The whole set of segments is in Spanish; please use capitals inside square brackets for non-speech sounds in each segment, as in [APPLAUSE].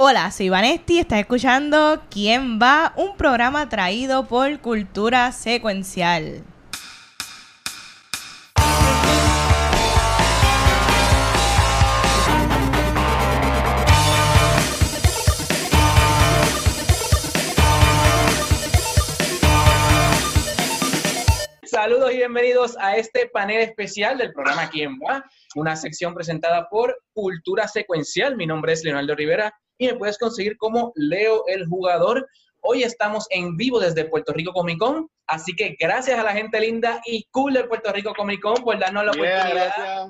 Hola, soy Vanesti, estás escuchando ¿Quién va? Un programa traído por Cultura Secuencial. Saludos y bienvenidos a este panel especial del programa ¿Quién va? Una sección presentada por Cultura Secuencial. Mi nombre es Leonardo Rivera y me puedes conseguir como Leo el Jugador. Hoy estamos en vivo desde Puerto Rico Comic Con, así que gracias a la gente linda y cool de Puerto Rico Comic Con por darnos la oportunidad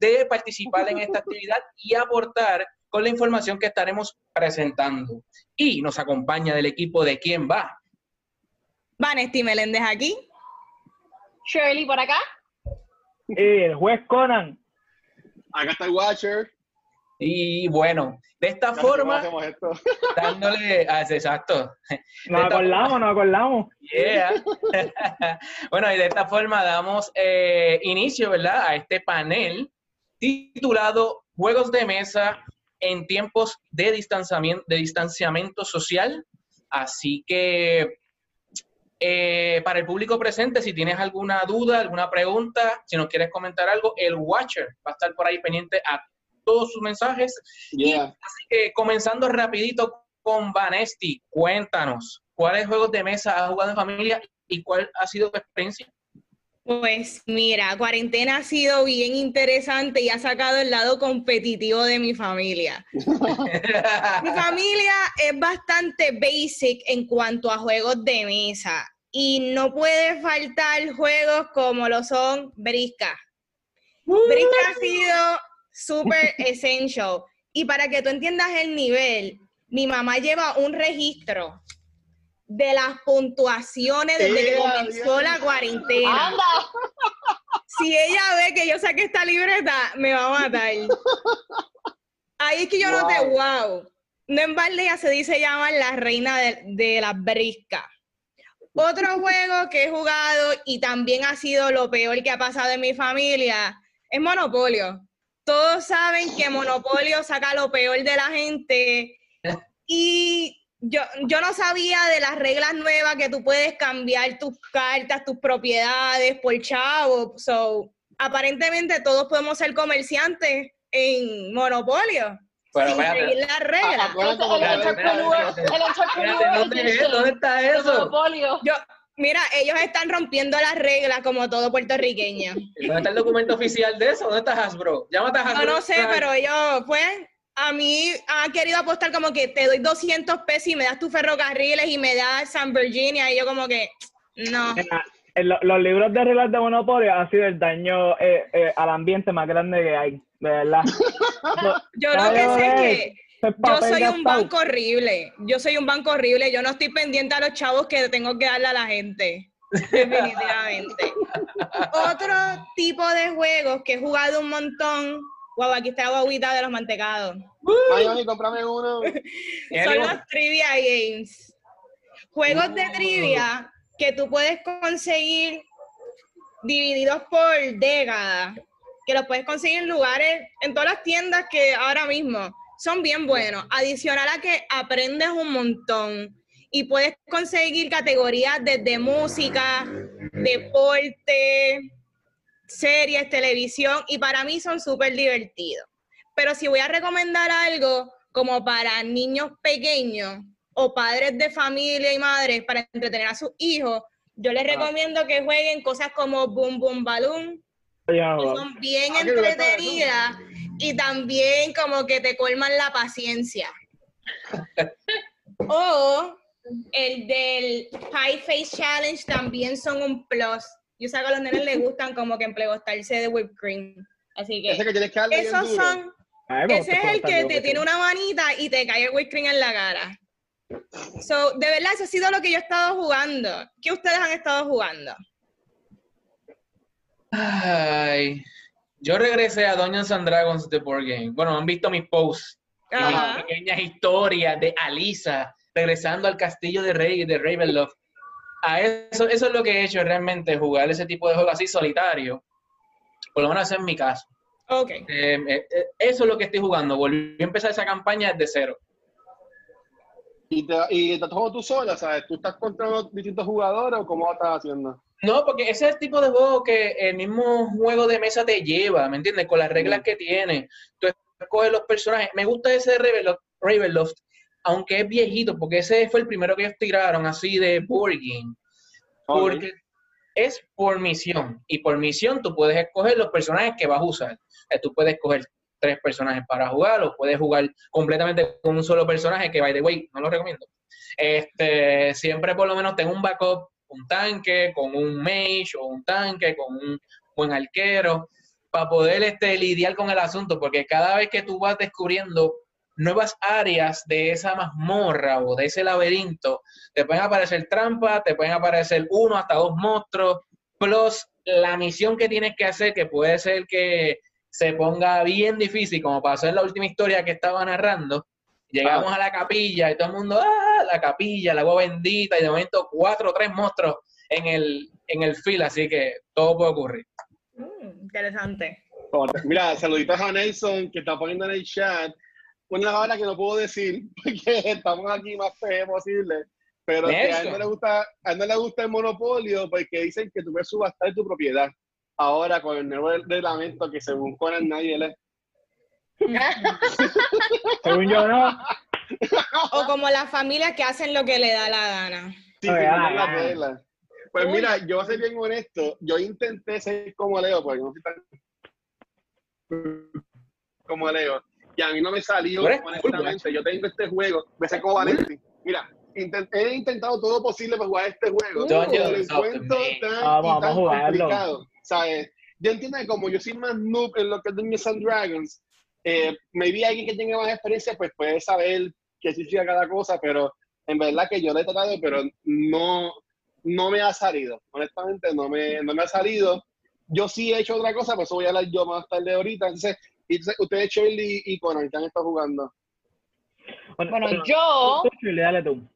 de participar en esta actividad y aportar con la información que estaremos presentando. Y nos acompaña del equipo de ¿Quién va? Vanesti Meléndez aquí. Shirley por acá. Y el juez Conan. Acá está el Watcher. Y bueno, de esta forma, [LAUGHS] dándole, exacto. [LAUGHS] Nos acordamos, nos acordamos. Yeah. [LAUGHS] bueno, y de esta forma damos eh, inicio, ¿verdad? A este panel titulado Juegos de Mesa en tiempos de distanciamiento, de distanciamiento social. Así que eh, para el público presente, si tienes alguna duda, alguna pregunta, si nos quieres comentar algo, el Watcher va a estar por ahí pendiente a todos sus mensajes. así que comenzando rapidito con Vanesti, cuéntanos, ¿cuáles juegos de mesa has jugado en familia y cuál ha sido tu experiencia? Pues mira, cuarentena ha sido bien interesante y ha sacado el lado competitivo de mi familia. [LAUGHS] mi familia es bastante basic en cuanto a juegos de mesa y no puede faltar juegos como lo son Brisca. Brisca ha sido súper essential. Y para que tú entiendas el nivel, mi mamá lleva un registro de las puntuaciones desde que comenzó la cuarentena. [LAUGHS] Si ella ve que yo saqué esta libreta, me va a matar. Ahí es que yo no te wow. No en Valdea se dice llamar la reina de, de las briscas. Otro [LAUGHS] juego que he jugado y también ha sido lo peor que ha pasado en mi familia es Monopolio todos saben que Monopolio saca lo peor de la gente y yo, yo no sabía de las reglas nuevas que tú puedes cambiar tus cartas, tus propiedades por chavo. So, aparentemente todos podemos ser comerciantes en Monopolio. Pero sin seguir las reglas. ¿Dónde está eso? Monopolio. Yo, Mira, ellos están rompiendo las reglas como todo puertorriqueño. ¿Dónde está el documento oficial de eso? ¿Dónde está Hasbro? Llámate a Hasbro. No, no sé, pero ellos, pues, a mí han querido apostar como que te doy 200 pesos y me das tus ferrocarriles y me das San Virginia y yo como que, no. los libros de reglas de monopolio han sido el daño eh, eh, al ambiente más grande que hay, de verdad. [LAUGHS] yo lo que sé que yo soy un banco horrible. Yo soy un banco horrible. Yo no estoy pendiente a los chavos que tengo que darle a la gente. Definitivamente. [LAUGHS] Otro tipo de juegos que he jugado un montón. Guau, aquí está la guaguita de los mantecados. Ay, cómprame uno. [LAUGHS] Son los trivia games. Juegos de trivia que tú puedes conseguir divididos por décadas. Que los puedes conseguir en lugares, en todas las tiendas que ahora mismo son bien buenos. Adicional a que aprendes un montón y puedes conseguir categorías desde música, deporte, series, televisión y para mí son súper divertidos. Pero si voy a recomendar algo como para niños pequeños o padres de familia y madres para entretener a sus hijos, yo les ah. recomiendo que jueguen cosas como Boom Boom Balloon, que son bien ah, entretenidas y también como que te colman la paciencia. [LAUGHS] o el del Pie Face Challenge también son un plus. Yo sé que a los nenes les gustan como que empleostarse de whipped cream. Así que, esos son. ese es el que te tiene una manita y te cae el whipped cream en la cara. So, de verdad, eso ha sido lo que yo he estado jugando. ¿Qué ustedes han estado jugando? Ay, yo regresé a Dungeons and Dragons The Board Game. Bueno, han visto mis posts, mis pequeñas historias de Alisa regresando al castillo de Rey de Ravenloft. A eso, eso es lo que he hecho realmente, jugar ese tipo de juegos así solitario. Por lo menos en mi caso. Ok. Eh, eh, eh, eso es lo que estoy jugando. Volví a empezar esa campaña desde cero. ¿Y te, y te tú sola, ¿sabes? ¿Tú estás contra los distintos jugadores o cómo lo estás haciendo? No, porque ese es el tipo de juego que el mismo juego de mesa te lleva, ¿me entiendes? Con las reglas que tiene. Tú escoges los personajes. Me gusta ese de Ravenloft, Ravenloft, aunque es viejito, porque ese fue el primero que ellos tiraron así de board game. Porque es por misión. Y por misión tú puedes escoger los personajes que vas a usar. Eh, Tú puedes escoger tres personajes para jugar o puedes jugar completamente con un solo personaje que, by the way, no lo recomiendo. Este, siempre por lo menos tengo un backup, un tanque con un mage o un tanque con un buen arquero para poder este, lidiar con el asunto, porque cada vez que tú vas descubriendo nuevas áreas de esa mazmorra o de ese laberinto, te pueden aparecer trampas, te pueden aparecer uno hasta dos monstruos, plus la misión que tienes que hacer, que puede ser que se ponga bien difícil, como pasó en la última historia que estaba narrando. Llegamos a la capilla y todo el mundo, ¡ah! La capilla, el agua bendita, y de momento cuatro o tres monstruos en el, en el fil, así que todo puede ocurrir. Mm, interesante. Mira, saluditos a Nelson que está poniendo en el chat una palabra que no puedo decir [LAUGHS] porque estamos aquí más fe posible. Pero que a él no le gusta, a él no le gusta el monopolio porque dicen que tú puedes subastar tu propiedad. Ahora con el nuevo reglamento que según Conan nadie lee. Según yo, no. O como las familias que hacen lo que le da la gana. Sí, Oye, sí, ah, no es la ah. regla. Pues Uy. mira, yo voy a ser bien honesto. Yo intenté ser como Leo, porque no soy tan como Leo. Y a mí no me salió, honestamente. Yo tengo este juego, me sé como Valentín. Mira, intent- he intentado todo posible para jugar este juego. You lo encuentro tan, Vamos, y vamos tan a jugarlo. complicado. ¿Sabes? Yo entiendo que como yo soy más noob en lo que es Dungeons and Dragons, eh, maybe alguien que tenga más experiencia pues puede saber qué significa cada cosa, pero en verdad que yo lo he tratado, pero no, no me ha salido. Honestamente, no me, no me ha salido. Yo sí he hecho otra cosa, pero eso voy a hablar yo más tarde ahorita. Entonces, y entonces, ustedes, Shirley y Conan, ¿qué han estado jugando? Bueno, yo, Tú, Shirley, dale tú.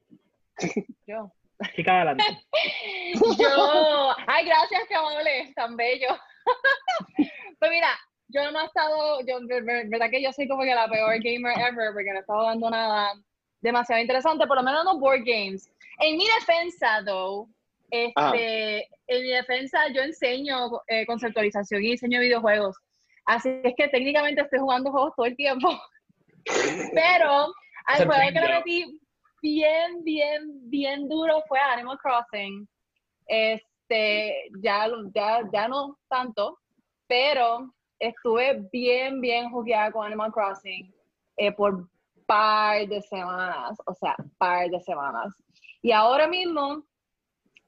[LAUGHS] yo, Chica, adelante. [LAUGHS] yo, ay, gracias, qué amable, tan bello. [LAUGHS] Pues mira, yo no he estado, yo, ver- ver- verdad que yo soy como que la peor gamer ever, porque no he estado dando nada demasiado interesante, por lo menos no board games. En mi defensa, though, este, en mi defensa yo enseño eh, conceptualización y diseño de videojuegos. Así es que técnicamente estoy jugando juegos todo el tiempo. [LAUGHS] Pero al juego que le metí bien, bien, bien duro fue Animal Crossing. Este, ya, ya, ya no tanto, pero estuve bien, bien jugueada con Animal Crossing eh, por par de semanas, o sea, par de semanas. Y ahora mismo,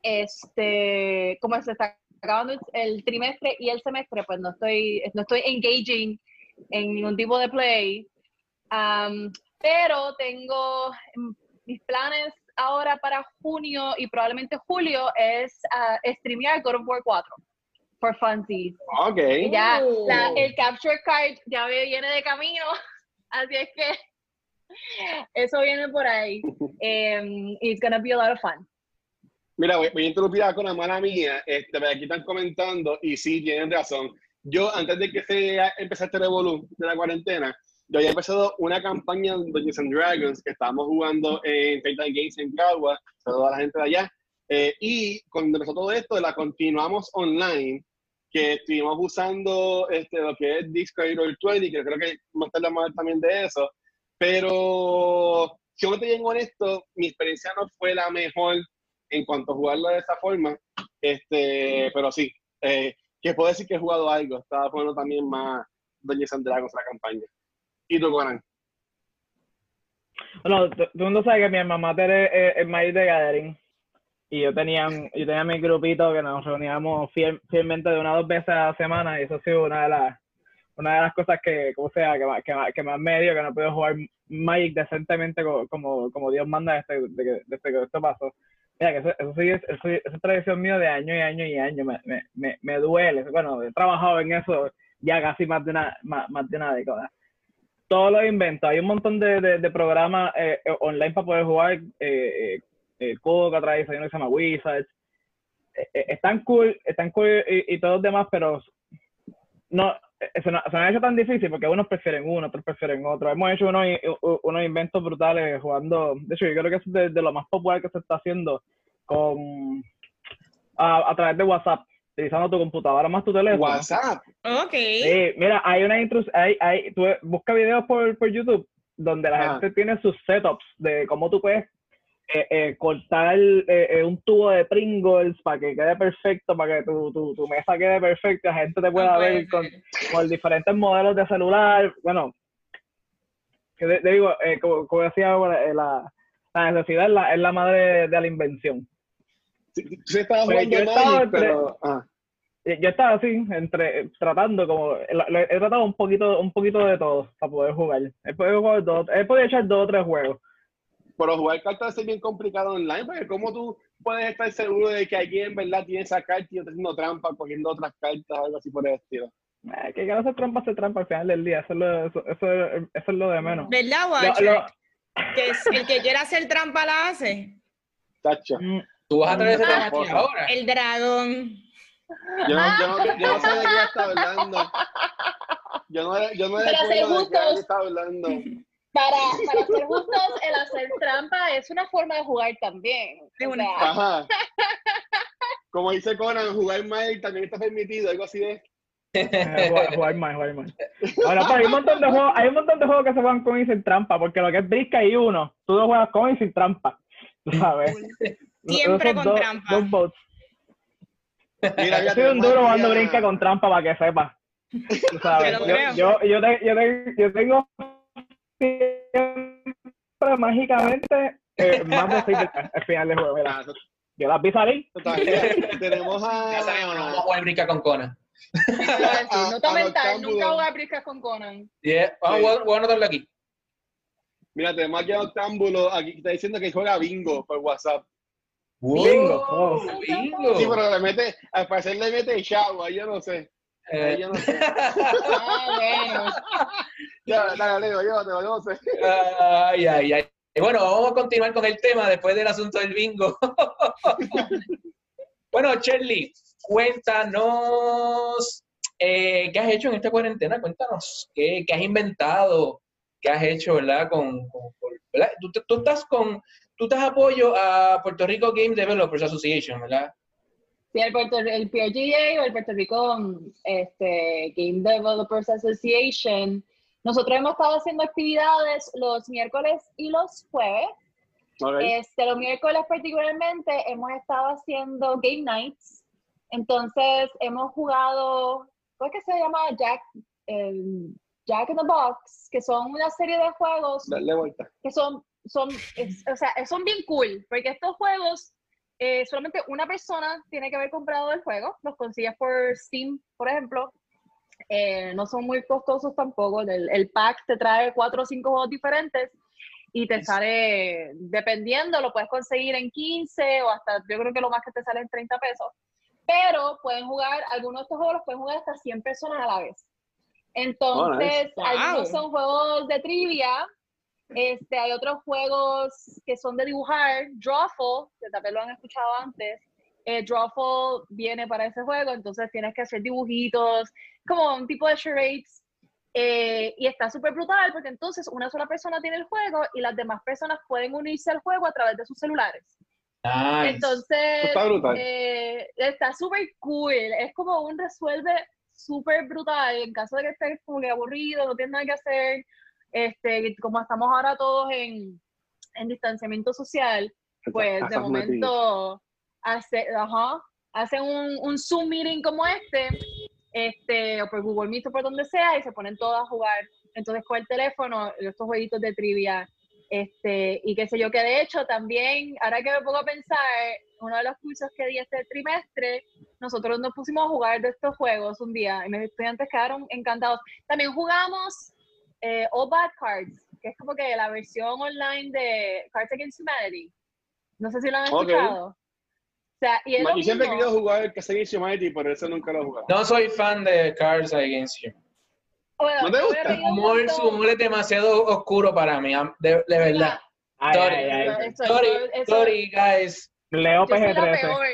este, como se está acabando el- trimestre y el semestre, pues no estoy, no estoy engaging en ningún tipo de play. Am, pero tengo mm, mis planes ahora para junio y probablemente julio es ah, streamear God of War 4 for funsies. Ok. Y ya Oh. la- el capture card ya me viene de camino, [LAUGHS] así es que eso viene por ahí. [LAUGHS] Em, it's gonna be a lot of fun. Mira, voy, voy a interrumpir a con la mala mía. Este, aquí están comentando y sí, tienen razón. Yo, antes de que se empezara este revolú de la cuarentena, yo había empezado una campaña de Dungeons and Dragons que estábamos jugando en Titan Games en Cagua, saludos a la gente de allá. Eh, y cuando empezó todo esto, la continuamos online, que estuvimos usando este, lo que es Discord y Roll20, que creo que más tarde vamos a hablar también de eso. Pero, si yo te bien honesto, mi experiencia no fue la mejor en cuanto a jugarlo de esa forma. Este, pero sí, eh, que puedo decir que he jugado algo. Estaba jugando también más Dungeons and Dragons la campaña. ¿Y tú, Conan? Bueno, todo el mundo sabe que mi alma mater es, es, es Magic the Gathering. Y yo tenía, yo tenía mi grupito que nos reuníamos fiel- fielmente de una o dos veces a la semana y eso ha sido una de las una de las cosas que, como sea, que más, que más, que más me dio, que no puedo jugar Magic decentemente co- como, como, Dios manda desde, de que- desde que esto pasó. Mira, que eso, eso sí es, eso, eso es tradición mío de año y año y año, me, me, me, me duele. Bueno, he trabajado en eso ya casi más de una, más, más de una década todos los inventos. Hay un montón de, de, de programas eh, eh, online para poder jugar. Eh, eh, Coca trae hay uno que se llama Wizards. Eh, eh, están cool, están cool y, y todos los demás, pero no, eh, se nos, se nos ha hecho tan difícil porque unos prefieren uno, otros prefieren otro. Hemos hecho unos, unos inventos brutales jugando. De hecho, yo creo que es de, de lo más popular que se está haciendo con a, a través de WhatsApp, utilizando tu computadora más tu teléfono. WhatsApp. Ok. Sí, mira, hay una intrus, hay, hay, tú busca videos por, por YouTube donde la Ah. gente tiene sus setups de cómo tú puedes eh, eh, cortar eh, eh, un tubo de Pringles para que quede perfecto, para que tu, tu, tu mesa quede perfecta, la gente te pueda ver con, con diferentes modelos de celular. Bueno, que te, te digo, eh, como, como decía, eh, la, la necesidad es la, es la madre de la invención. Sí, Pues yo estaba Magic, entre- pero. Ah. Yo estaba así, entre tratando como, he tratado un poquito, un poquito de todo para poder jugar. He podido, jugar dos, he podido echar dos o tres juegos. Pero jugar cartas es bien complicado online, porque ¿cómo tú puedes estar seguro de que alguien en verdad tiene esa carta y está haciendo trampa, cogiendo otras cartas, algo así por el estilo? Eh, que cada hacer trampa hace trampa al final del día, eso es lo, eso, eso, es- eso es lo de menos. ¿Verdad, Watcher? lo- Que es- el que quiera hacer trampa la hace. Tacho. mm, Tú vas a traer ese Ah. aquí ahora. El dragón. Yo no, yo, no, yo no sé de qué está hablando. Yo no, yo no recuerdo de qué está hablando. Para, para ser justos, el hacer trampa es una forma de jugar también. Ajá. Como dice Conan, jugar Magic también está permitido, algo así de. eh, jugar, jugar más, jugar más. Ahora, pues, hay un montón de [LAUGHS] juegos, hay un montón de juegos que se juegan con y sin trampa, porque lo que es brisca y uno, tú lo juegas con y sin trampa. ¿Sabes? Siempre con dos- trampa. dos bots. Mira, Yo soy un duro cuando brinca con trampa para que sepa. Tú [LAUGHS] sabes, yo, yo, yo, te- yo, te- yo tengo siempre mágicamente eh, más de seis al final del juego. Mira, yo las vi salir. [LAUGHS] Tenemos Ya sabemos, no vamos a a. con Conan. [LAUGHS] a a- nota a mental, nunca jugar briscas con Conan. Yeah. Vamos, Sí. voy a- voy a anotarlo aquí. Mira, tenemos aquí a Octámbulo, aquí está diciendo que juega bingo por WhatsApp. Bingo. Oh. Bingo. Sí, pero le mete, al parecer le mete chavo, ahí yo no sé. Ahí Eh, yo no sé. Bueno. [LAUGHS] Ya, dale, Leo, llévatelo, yo no sé. Ay, ay, ay. Y bueno, vamos a continuar con el tema después del asunto del bingo. [LAUGHS] bueno, Shirley, cuéntanos eh, qué has hecho en esta cuarentena. Cuéntanos qué, qué has inventado, qué has hecho, ¿verdad? Con- ¿verdad? Tú, tú estás con, tú estás apoyo a Puerto Rico Game Developers Association, ¿verdad? Sí, el, Puerto, el PRGA o el Puerto Rico este, Game Developers Association. Nosotros hemos estado haciendo actividades los miércoles y los jueves. Ok. Este, los miércoles particularmente hemos estado haciendo game nights. Entonces hemos jugado, ¿cómo es que se llama? Jack, el Jack in the Box, que son una serie de juegos Dale vuelta. que son, son, es- o sea, son bien cool, porque estos juegos, eh, solamente una persona tiene que haber comprado el juego, los consigues por Steam, por ejemplo, eh, no son muy costosos tampoco, el, el pack te trae cuatro o cinco juegos diferentes y te sale, dependiendo, lo puedes conseguir en 15 o hasta, yo creo que lo más que te sale en 30 pesos, pero pueden jugar, algunos de estos juegos los pueden jugar hasta 100 personas a la vez. Entonces, algunos son juegos de trivia, este, hay otros juegos que son de dibujar, Drawful, que tal vez lo han escuchado antes. Eh, Drawful viene para ese juego, entonces tienes que hacer dibujitos, como un tipo de charades. eh, y está súper brutal porque entonces una sola persona tiene el juego y las demás personas pueden unirse al juego a través de sus celulares. Nice. Entonces, Está brutal. eh, está súper cool. Es como un resuelve súper brutal. En caso de que estés como que aburrido, no tienes nada que hacer, este, como estamos ahora todos en, en distanciamiento social, pues de momento hace, ajá, hacen un, un Zoom meeting como este, este, o por Google Meet o por donde sea, y se ponen todos a jugar. Entonces con el teléfono, estos jueguitos de trivia, este, y qué sé yo, que de hecho también, ahora que me pongo a pensar, uno de los cursos que di este trimestre, nosotros nos pusimos a jugar de estos juegos un día, y mis estudiantes quedaron encantados. También jugamos eh, All Bad Cards, que es como que la versión online de Cards Against Humanity. No sé si lo han escuchado. O sea, y es Yo siempre he querido jugar el Castle Humanity, pero eso nunca lo he jugado. No soy fan de Cards Against You. Bueno, ¿No te gusta? Humor, su humor es demasiado oscuro para mí, de, de verdad. Ay, Sorry. ay, ay. Eso- Sorry, eso- sorry, guys. Leo yo soy la PG-13. peor.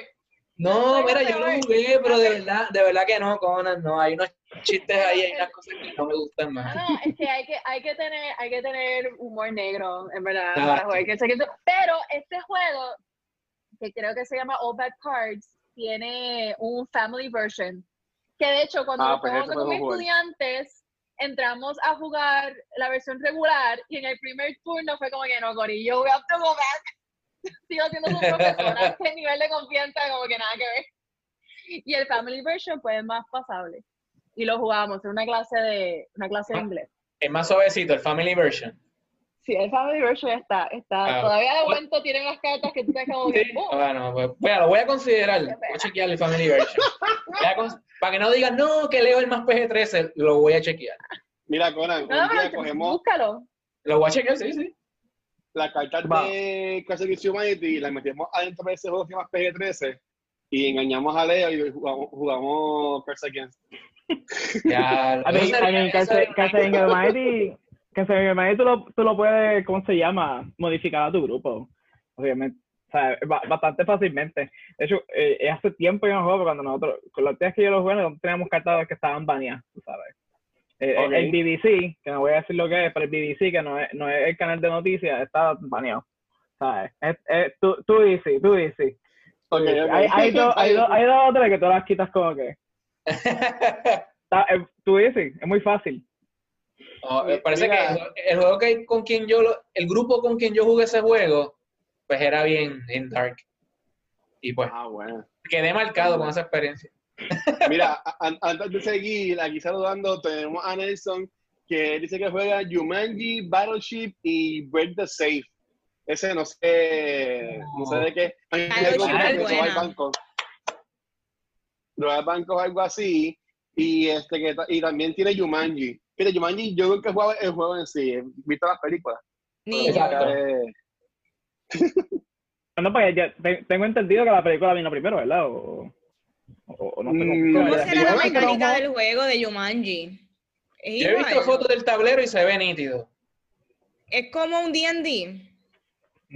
No, Soy mira, yo lo jugué, pero de verdad, de verdad que no, Conan, no, hay unos chistes ahí, hay unas cosas que no me gustan más. no, es que hay que, hay que tener, hay que tener humor negro, en verdad, Ah. para jugar Pero este juego, que creo que se llama All Bad Cards, tiene un family version. Que de hecho, cuando Ah, pues jugamos con mis estudiantes, entramos a jugar la versión regular y en el primer turno fue como que no, Corillo, we have to go back. Sigo siendo su profesora, [LAUGHS] este nivel de confianza como que nada que ver. Y el family version pues es más pasable. Y lo jugamos en una clase de, una clase de Ah. inglés. Es más suavecito, el Family Version. Sí, el family version está, está, Ah, todavía de bueno. momento tienen las cartas que tú te Sí. ¡oh! Ah, no, pues, bueno, lo voy a considerar. Voy a chequear el Family Version. [LAUGHS] Cons- para que no digan, no, que leo el más PG-13, lo voy a chequear. Mira, Conan, No, un día cogemos búscalo. Lo voy a chequear, sí, sí. las cartas Va. de Clash of Humanity y las metemos adentro de ese juego que se llama PG-13 y engañamos a Leo y jugamos, jugamos Cards Against. Ya, A [LAUGHS] mí, a eso sería una Castle cosa. Almighty, Castle Almighty tú lo, tú lo puedes, ¿cómo se llama? Modificar a tu grupo. Obviamente. O sea, ba- bastante fácilmente. De hecho, eh, hace tiempo yo no juego, pero cuando nosotros, con las días que yo lo jugué, nosotros teníamos cartas que estaban baneadas, tú sabes. Eh, el-. El, BBC, que no voy a decir lo que es, pero el BBC, que no es, no es el canal de noticias, está baneado. ¿Sabes? Es, es, tú, tú dices, tú dices. Hay, hay, dos, hay, dos, hay dos [LAUGHS] o tres que tú las quitas como que. Eh, tú dices, es muy fácil. No, me parece Mira. que el juego que con quien yo, el grupo con quien yo jugué ese juego, pues era bien en dark. Y pues Ah, bueno. quedé marcado con esa experiencia. [LAUGHS] Mira, antes de seguir, aquí saludando, tenemos a Nelson, que dice que juega Jumanji, Battleship y Break the Safe. Ese no sé, no sé de qué. Que. Robar bancos o algo así. Y este que y también tiene Jumanji. Mira, Jumanji, yo nunca he jugado el juego en sí, he visto las películas. Ni. Eh, No, porque ya te- tengo entendido que la película vino primero, ¿verdad? O, o- o no Mm, cómo. ¿Cómo Ya, será la igual que mecánica del juego de Yo he visto fotos del tablero y se ve nítido. Es como un D&D.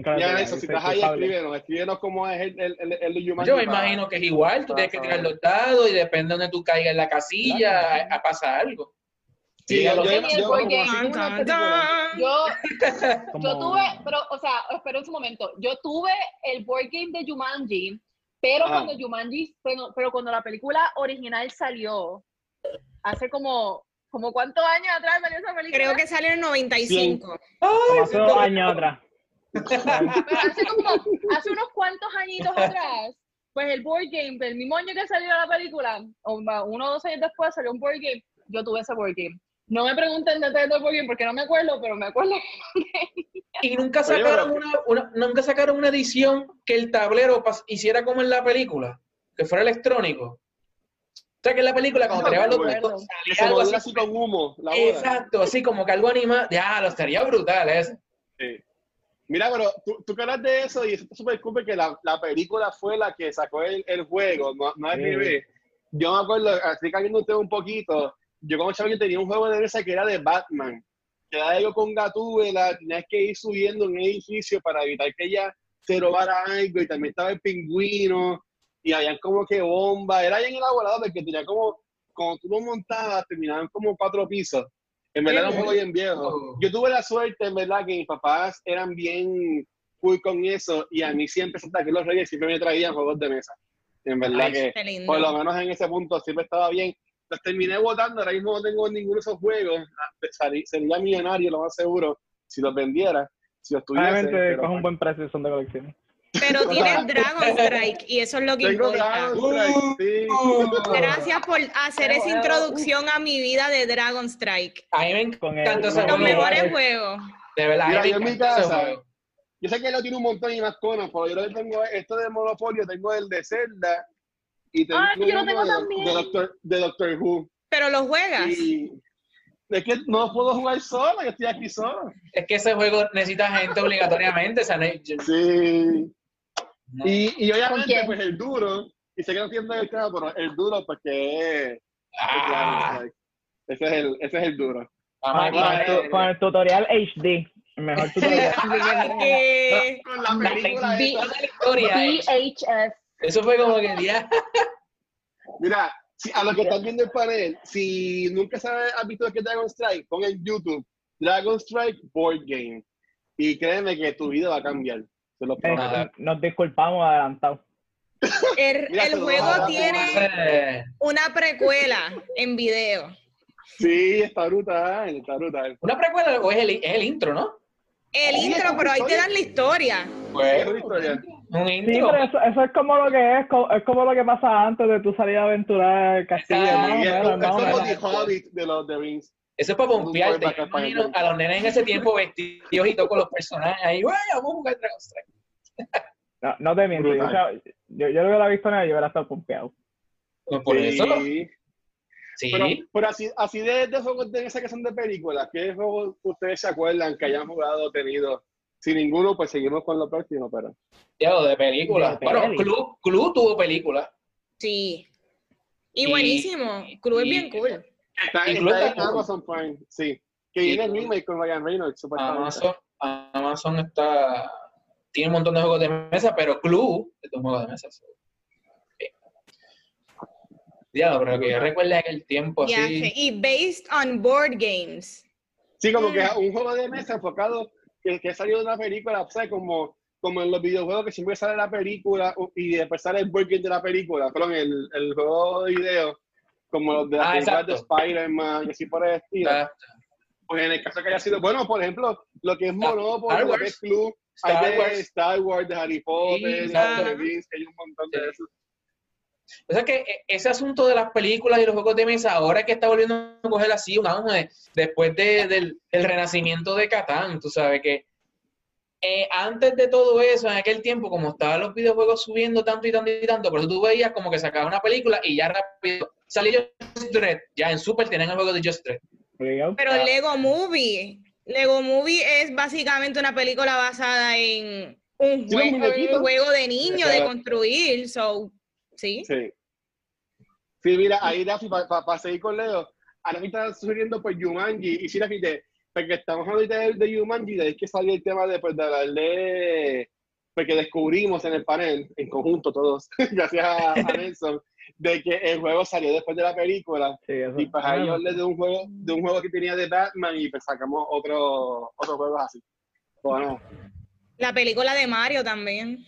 Nunca la ya, tuve, eso, si soy estás ahí, culpable. escríbenos, escríbenos cómo es el, el, el, el de Jumanji. Yo me imagino que es igual, tú tienes que tirar los dados y depende de donde tú caigas en la casilla, a, a pasar algo. Sí, yo, Porque- [LAUGHS] tuve, pero, o sea, espera un momento. Yo tuve el board game de Jumanji, pero cuando Jumanji, pero, pero cuando la película original salió, hace como, como cuántos años atrás salió esa película. Creo que salió en el 95. Como hace dos años atrás. Pero hace como, hace unos cuantos añitos atrás, pues el board game, del mismo año que salió la película, o uno o dos años después salió un board game, yo tuve ese board game. No me pregunten detalles del board game porque no me acuerdo, pero me acuerdo. Y nunca sacaron una, una- nunca sacaron una edición que el tablero pas- hiciera como en la película, que fuera electrónico. O sea que en la película cuando No tirabas los salía algo así. así con humo, la. Exacto, así como que algo anima. Ya, lo estaría brutal eso. Sí. Mira, pero tú, tú que hablas de eso y está súper cool que la, la película fue la que sacó el, el juego, no, no es bebé. Yo me acuerdo, así cambiando usted un poquito, yo como chaval tenía un juego de mesa que era de Batman, que era algo con Gatúbela, tenías que ir subiendo en un edificio para evitar que ella se robara algo y también estaba el pingüino y habían como que bombas, era bien elaborado porque tenía como, como tú lo montabas, terminaban como cuatro pisos. En verdad era un juego bien viejo. Yo tuve la suerte, en verdad, que mis papás eran bien cool con eso y a mí siempre Santa Cruz los Reyes siempre me traían juegos de mesa. En verdad Ay, que lindo. por lo menos en ese punto siempre estaba bien. Los terminé votando, ahora mismo no tengo ninguno de esos juegos. Ah, sari- Sería millonario, lo más seguro, si los vendiera, si los tuviese. Obviamente pero, coge un buen precio son de colección. Pero [LAUGHS] tienes Dragon Strike y eso es lo que Tengo importa. Dragon Strike, sí. Gracias por hacer esa introducción a mi vida de Dragon Strike. A mí me Con el- encanta ese Los el- juego. mejores juegos. De verdad, Mira, yo en mi casa. Yo sé que él lo tiene un montón y más conas, pero yo lo tengo es esto de Monopolio, tengo el de Zelda y tengo Ay, yo lo tengo de, también. de Doctor, de Doctor Who. Pero los juegas. Y es que no puedo jugar solo, yo estoy aquí solo. Es que ese juego necesita gente obligatoriamente. O sea, no hay- yo- Sí. No. Y, y obviamente, pues el duro, y sé que no entiendo el tema, pero el duro, pues que es. Ah, ese, es el, ese es el duro. Con, el, tu- con el tutorial HD. El mejor tutorial. [LAUGHS] Eh, [LAUGHS] Con la la película historia. VHS. Eso fue como que ya. Mira, Si, a los que están viendo el panel, si nunca sabes, has visto lo que es Dragon Strike, pon en YouTube Dragon Strike Board Game. Y créeme que tu vida va a cambiar. Se lo Eh, prometo. nos disculpamos adelantado. El, [LAUGHS] Mira, juego tiene una precuela en video. Sí, está brutal, está brutal. ¿Una precuela o es el, es el intro, no? El Sí, intro, pero ahí te dan la historia. Pues, Sí, pero eso, eso es como lo que es, es como lo que pasa antes de tu salir a aventurar el castillo. Exacto. más o Y es, como. The Hobbit de los de Rings. Eso es para pompearte. Yo imagino a los nenes en ese tiempo vestidos y todo con los personajes ahí. "Güey, vamos a jugar Dragon Strike. No, no te miento. Yo, yo, yo lo hubiera visto en yo hubiera estado pompeado. Pues por Sí. eso. Sí. Pero, pero así, así de, de juegos de esa que son de películas, ¿qué juegos ustedes se acuerdan que hayan jugado o tenido? Si ninguno, pues seguimos con lo próximo, pero. De película. De Bueno. Club, Club tuvo película. Sí. Y, Y- buenísimo. Club es bien cool. Está, está en. Amazon Prime, sí. Que viene el remake con Ryan Reynolds, supuestamente. Amazon, Amazon está. Tiene un montón de juegos de mesa, pero Club es un juego de mesa. sí. Diablo, pero que yo recuerde aquel tiempo Ya así. Y based on board games. Sí, como que Mm. un juego de mesa enfocado que, que salió de una película, o sea, como, como en los videojuegos que siempre sale la película y después sale el board game de la película, perdón, el, el juego de video, como los de las Ah, películas de exacto. Spider-Man y así por el estilo. Está Pues en el caso que haya sido, bueno, por ejemplo, lo que es Star Monopoly, lo que es Club, hay Star de Wars. Star Wars, de Harry Potter, de exacto. Hay un montón de Sí. eso. O sea que e- ese asunto de las películas y los juegos de mesa, ahora que está volviendo a coger así un auge después de- del el renacimiento de Catán, tú sabes que eh, antes de todo eso, en aquel tiempo, como estaban los videojuegos subiendo tanto y tanto y tanto, pero tú veías como que sacaba una película y ya rápido salía Just Dread, ya en Super tenían el juego de Just Dread. Pero Ah. Lego Movie. Lego Movie es básicamente una película basada en un, Sí, los jue- muñequitos. un juego de niño, de construir. So, sí. Sí. Sí, mira, ahí Rafi, para seguir con Leo, ahora me está sugiriendo pues Yumanji, y sí, Rafi, te- porque estamos hablando de, de Yumanji, de ahí que salió el tema de, pues, de hablar de, porque descubrimos en el panel, en conjunto todos, [LAUGHS] gracias a, a Nelson, de que el juego salió después de la película, Sí, y pues ahí yo Ah, hablé de un juego, de un juego que tenía de Batman, y pues sacamos otro, otros juegos así. Bueno, La película de Mario también.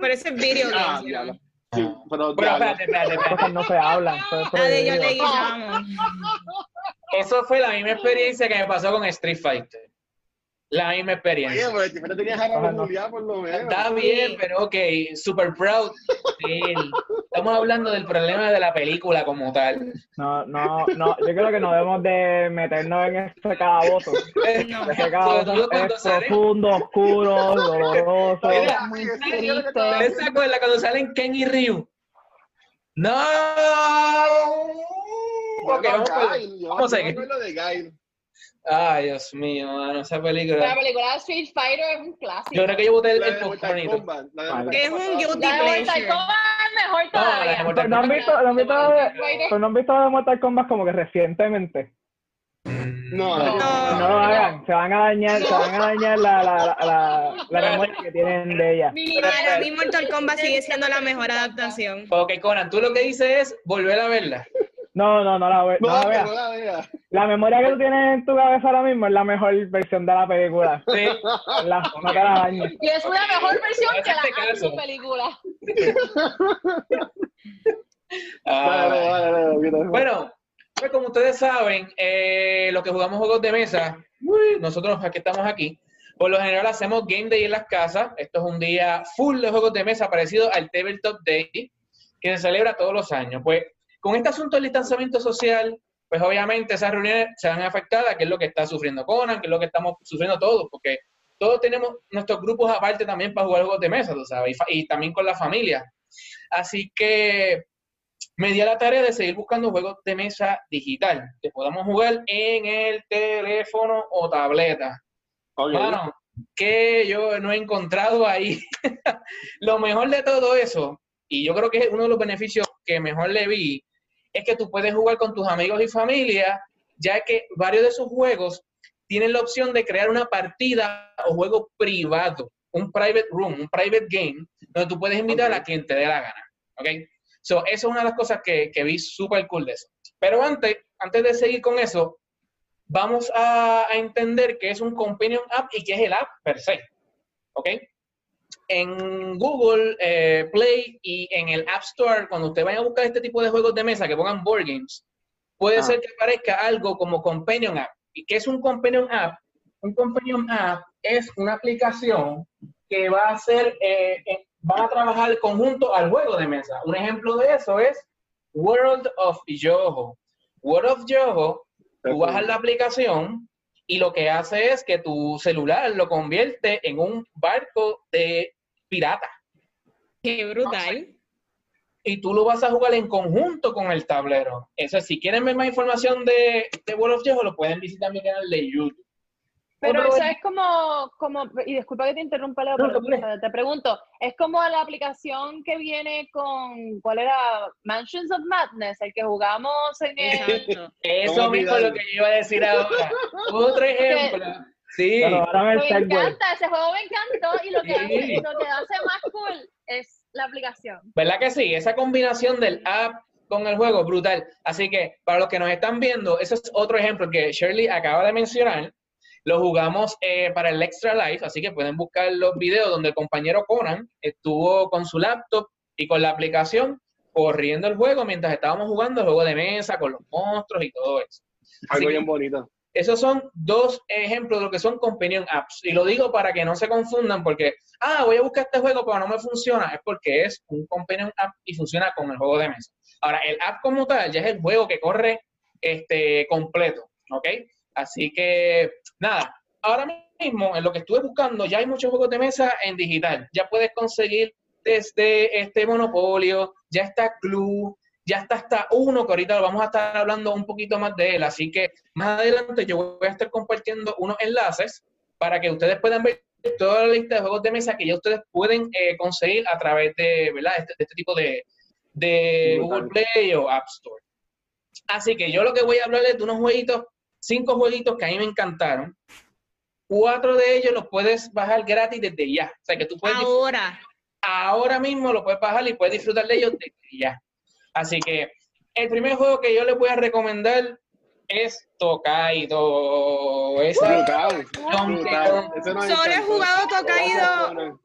Pero ese es video ah, games, diablo. ¿no? Sí, pero espérate, espérate, espérate. cosas no se hablan. La de John prohibido. Leguizamo. Eso fue la misma experiencia que me pasó con Street Fighter. La misma Oye, experiencia. pero el tipo tenía a. Julián, por lo menos. Está bien, pero ok, super proud de él. Estamos hablando del problema de la película como tal. No, no, no, yo creo que no debemos de meternos en ese calabozo. No. Sobre calabozo es sale. profundo, oscuro, doloroso. Mira, muy ¿Ustedes se acuerdan cuando salen Ken y Ryu? ¡No! Ok, vamos a seguir. Ay, Dios mío, mano, esa La película. película de Street Fighter es un clásico. Yo creo que yo boté el, La el popcornito. La Es un guilty La de Mortal pleasure. Kombat es mejor No, la de todavía. ¿No han visto, no han visto, pero no han visto de Mortal Kombat como que recientemente? No, No. No. No lo hagan, se van a dañar, se van a dañar la, la, la, la, la memoria que tienen de ella. Mi- Para mí Mortal Kombat sigue siendo la mejor adaptación. Ok, Conan, tú lo que dices es volver a verla. No, no, no la, ve- no No, la que veas. no la vea. La memoria que tú tienes en tu cabeza ahora mismo es la mejor versión de la película. Sí. La, no te la dañes. Y es una mejor versión que la caso. actual película. Ah. Bueno, pues como ustedes saben, eh, los que jugamos juegos de mesa, nosotros que estamos aquí, por lo general hacemos Game Day en las casas. Esto es un día full de juegos de mesa parecido al Tabletop Day, que se celebra todos los años. Pues con este asunto del distanciamiento social, pues obviamente esas reuniones se van a afectar, que es lo que está sufriendo Conan, que es lo que estamos sufriendo todos, porque todos tenemos nuestros grupos aparte también para jugar juegos de mesa, tú sabes, y, también con la familia. Así que me di a la tarea de seguir buscando juegos de mesa digital que podamos jugar en el teléfono o tableta. Mano, que yo no he encontrado ahí. [LAUGHS] Lo mejor de todo eso, y yo creo que es uno de los beneficios que mejor le vi, es que tú puedes jugar con tus amigos y familia, ya que varios de esos juegos tienen la opción de crear una partida o juego privado, un private room, un private game, donde tú puedes invitar a quien te dé la gana. ¿ok? So, eso es una de las cosas que, que vi súper cool de eso. Pero antes, antes de seguir con eso, vamos a, a entender qué es un companion app y qué es el app per se. ¿Ok? En Google eh, Play y en el App Store, cuando usted vaya a buscar este tipo de juegos de mesa que pongan board games, puede Ah. ser que aparezca algo como Companion App. ¿Y qué es un Companion App? Un Companion App es una aplicación que va a hacer, eh, eh, va a trabajar conjunto al juego de mesa. Un ejemplo de eso es World of Yoho. World of Yoho, tú bajas la aplicación y lo que hace es que tu celular lo convierte en un barco de pirata. Qué brutal. Y tú lo vas a jugar en conjunto con el tablero. Eso, si quieren ver más información de, de World of lo pueden visitar mi canal de YouTube. Pero eso es como, como, y disculpa que te interrumpa, Leo, No, pero no, dale. te- pregunto, es como la aplicación que viene con, ¿cuál era? Mansions of Madness, el que jugamos en el... Exacto. [LAUGHS] Eso ¿Cómo mismo es lo que yo iba a decir ahora. Otro ejemplo. Sí. Ahora me encanta, ese juego me encantó y lo que, Sí. hace, lo que hace más cool es la aplicación. ¿Verdad que sí? Esa combinación del app con el juego, brutal. Así que para los que nos están viendo, ese es otro ejemplo que Shirley acaba de mencionar. Lo jugamos eh, para el Extra Life, así que pueden buscar los videos donde el compañero Conan estuvo con su laptop y con la aplicación corriendo el juego mientras estábamos jugando el juego de mesa con los monstruos y todo eso. Algo bien bonito. esos son dos ejemplos de lo que son companion apps. Y lo digo para que no se confundan porque, ah, voy a buscar este juego pero no me funciona. Es porque es un companion app y funciona con el juego de mesa. Ahora, el app como tal ya es el juego que corre este, completo, ¿ok? Así que, nada, ahora mismo en lo que estuve buscando ya hay muchos juegos de mesa en digital. Ya puedes conseguir desde este Monopolio, ya está Clue, ya está hasta uno que ahorita vamos a estar hablando un poquito más de él. Así que más adelante yo voy a estar compartiendo unos enlaces para que ustedes puedan ver toda la lista de juegos de mesa que ya ustedes pueden eh, conseguir a través de, ¿verdad? Este, de este tipo de, de. Google Play o App Store. Así que yo lo que voy a hablar es de unos jueguitos, cinco jueguitos que a mí me encantaron. Cuatro de ellos los puedes bajar gratis desde ya. O sea que tú puedes Ahora. ahora mismo lo puedes bajar y puedes disfrutar de ellos desde ya. Así que el primer juego que yo les voy a recomendar es Tokaido. Esa Brutal. Solo he jugado Tokaido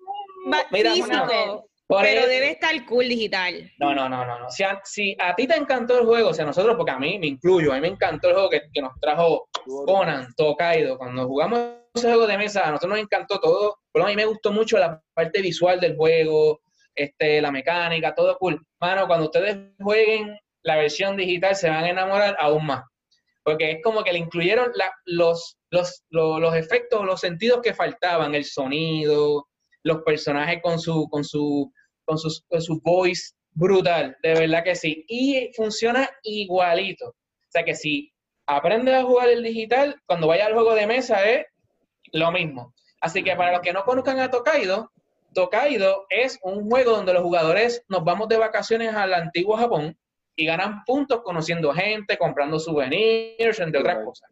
Mira, físico, Por pero eso- debe estar cool digital. No, no, no, no. no. Si, a, si a ti te encantó el juego, o sea, nosotros, porque a mí me incluyo, a mí me encantó el juego que, que nos trajo Conan, Tokaido. Cuando jugamos ese juego de mesa, a nosotros nos encantó todo. Pero a mí me gustó mucho la parte visual del juego, este, la mecánica, todo cool. Mano, cuando ustedes jueguen la versión digital, se van a enamorar aún más. Porque es como que le incluyeron la- los, los, los, los efectos, los sentidos que faltaban, el sonido, los personajes con su, con su, con su, con su voice brutal, de verdad que sí. Y funciona igualito. O sea que si aprendes a jugar el digital, cuando vayas al juego de mesa es lo mismo. Así que para los que no conozcan a Tokaido, Tokaido es un juego donde los jugadores nos vamos de vacaciones al antiguo Japón y ganan puntos conociendo gente, comprando souvenirs, entre otras cosas.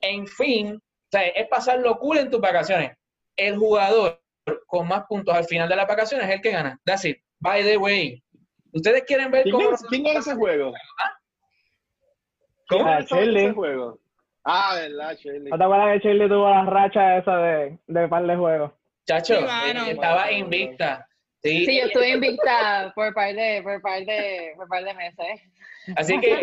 En fin, o sea, es pasarlo cool en tus vacaciones. El jugador con más puntos al final de las vacaciones es el que gana. That's it. By the way, ¿ustedes quieren ver ¿Quién cómo... es, quién es ese juego? ¿Cómo? Ah, ¿Quién es Shirley. ese juego? Ah, verdad, Shirley. ¿No te acuerdas que Shirley tuvo la racha esa de, de par de juegos? Chacho, Sí, eh, estaba invicta. Sí, Sí, yo estuve invicta por par de, por par de, por par de meses. Así que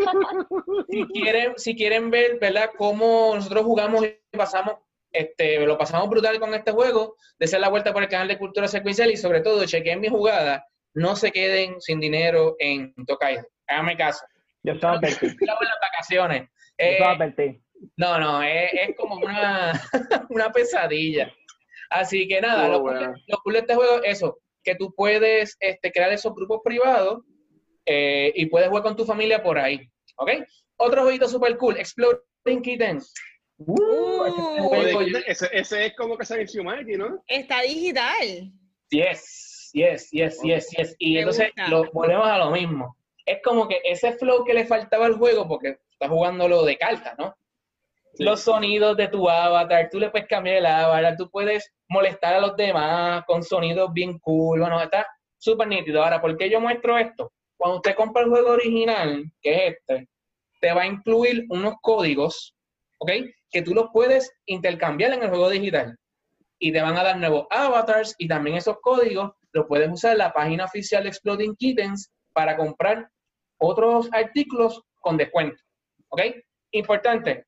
si quieren, si quieren ver, ¿verdad? Cómo nosotros jugamos y pasamos, este, lo pasamos brutal con este juego, deseen la vuelta por el canal de Cultura Secuencial y sobre todo chequen mi jugada, no se queden sin dinero en Tokaido. Háganme caso. Yo. Yo hago en las vacaciones. Yo Eh, advertí. no, no, es, es como una, [LAUGHS] una pesadilla. Así que nada, Oh, lo, cool, bueno. lo cool de este juego es eso, que tú puedes este, crear esos grupos privados eh, y puedes jugar con tu familia por ahí. ¿Ok? Otro jueguito super cool, Exploring Kittens. Uh, yo- ese, ese es como que se en Humanity, ¿no? está digital. Yes, yes, yes, yes, yes. Y Me entonces lo, volvemos a lo mismo. Es como que ese flow que le faltaba al juego, porque estás jugándolo de cartas, ¿no? Sí. Los sonidos de tu avatar, tú le puedes cambiar el avatar, tú puedes molestar a los demás con sonidos bien cool, bueno, está súper nítido. Ahora, ¿por qué yo muestro esto? cuando usted compra el juego original, que es este, te va a incluir unos códigos, ¿ok? Que tú los puedes intercambiar en el juego digital. Y te van a dar nuevos avatars y también esos códigos los puedes usar en la página oficial de Exploding Kittens para comprar otros artículos con descuento. ¿Ok? Importante,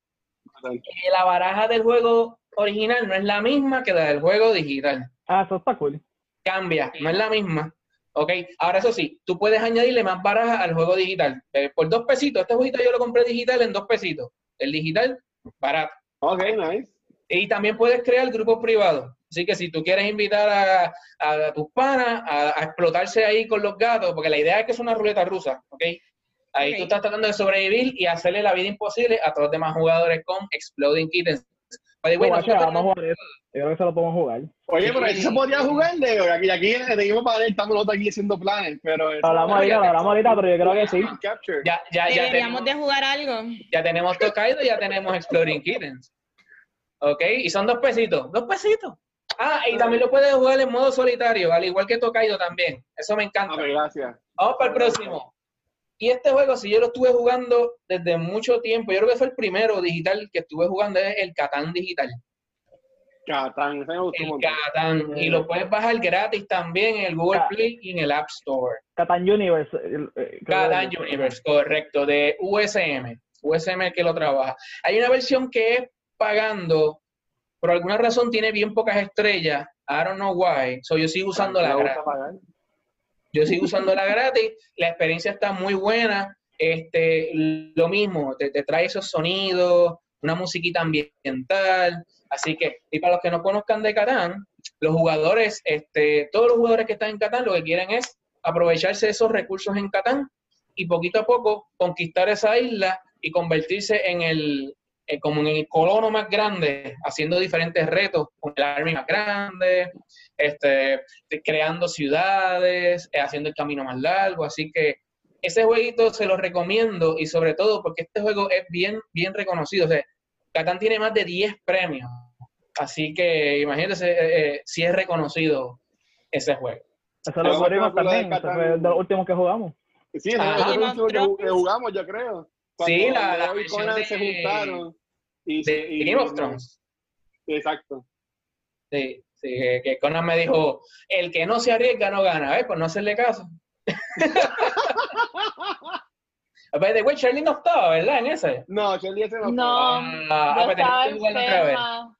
que la baraja del juego original no es la misma que la del juego digital. Ah, eso está cool. Cambia, no es la misma. ¿Ok? Ahora eso sí, tú puedes añadirle más baraja al juego digital. Eh, por dos pesitos, este jueguito yo lo compré digital en dos pesitos. El digital, barato. Ok, nice. Y también puedes crear grupos privados. Así que si tú quieres invitar a, a tus panas a, a explotarse ahí con los gatos, porque la idea es que es una ruleta rusa, ¿ok? Ahí Ok. tú estás tratando de sobrevivir y hacerle la vida imposible a todos los demás jugadores con Exploding Kittens. The way, Guacha, vamos a jugar eso. Yo creo que se lo podemos jugar. Oye, pero ahí se podría jugar, Leo. Aquí, aquí seguimos para ver, estamos nosotros aquí haciendo planes, pero... eso- Hablamos ahorita, lo hablamos ahorita, pero yo creo que sí. Ya, ya, ya, Deberíamos tenemos, de jugar algo. ya tenemos Tokaido, ya tenemos Exploding Kittens. ¿Ok? Y son dos pesitos. Dos pesitos. Ah, y también lo puedes jugar en modo solitario, al igual que Tokaido también. Eso me encanta. Pues, gracias. Vamos para el próximo. Y este juego, si yo lo estuve jugando desde mucho tiempo, yo creo que fue el primero digital que estuve jugando, es el Catán digital. Catán, ese me gustó El. Catán. Y lo puedes bajar gratis también en el Google Play y en el App Store. Catan Universe. eh, eh, Catán Universe, correcto, de USM. USM el que lo trabaja. Hay una versión que es pagando, por alguna razón tiene bien pocas estrellas. I don't know why. So yo sigo usando la gratis. Yo sigo usando la gratis, la experiencia está muy buena. Este, lo mismo, te, te trae esos sonidos, una musiquita ambiental. Así que, y para los que no conozcan de Catán, los jugadores, este, todos los jugadores que están en Catán lo que quieren es aprovecharse de esos recursos en Catán y poquito a poco conquistar esa isla y convertirse en el, eh, como en el colono más grande, haciendo diferentes retos con el army más grande, este, creando ciudades, eh, haciendo el camino más largo. Así que ese jueguito se lo recomiendo y sobre todo porque este juego es bien, bien reconocido. O sea, Catán tiene más de 10 premios. Así que imagínense eh, eh, si es reconocido ese juego. Eso lo de también. Catán. de los últimos que jugamos. Sí, Ah. el último que, jugamos, yo creo. Sí, la- Cuando la y Conan de- se juntaron. Y, De, y- Game of Thrones. Exacto. Sí, sí, que- Conan me dijo, el que no se arriesga no gana, ¿eh? Por no hacerle caso. [LAUGHS] By the way, Charlie no estaba, ¿verdad? En ese. No, Charlie ese no. No, Ah, ah, yo pues estaba enferma.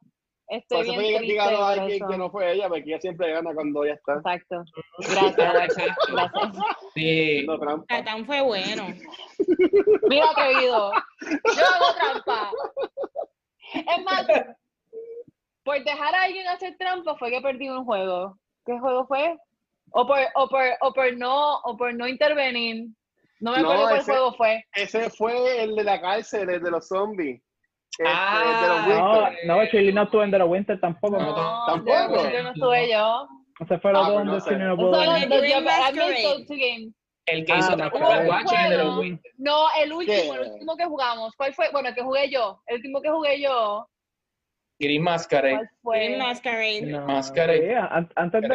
Estoy Por eso bien triste a alguien eso. que no fue ella, porque ella siempre gana cuando ella está. Exacto. Gracias. Gracias. Sí. No, trampa. Catán fue bueno. Mira, atrevido. Yo hago trampa. Es más, por dejar a alguien hacer trampa fue que perdí un juego. ¿Qué juego fue? O por, o por, o por no, o por no intervenir. No me No, acuerdo cuál ese- juego fue. Ese fue el de la cárcel, el de los zombies. Este, Ah, de No, no, Chile no estuvo en The Winter tampoco. No, tampoco. de- Yo no estuve yo. Ese fue el Ah, no no Masquerade. those two games. El que Ah, hizo de de los Juego. Winter. No, el último, ¿Qué? el último que jugamos. ¿Cuál fue? Bueno, el que jugué yo. El último que jugué yo. Green Masquerade. ¿Cuál fue? Green Masquerade. No, Masquerade. an- antes de...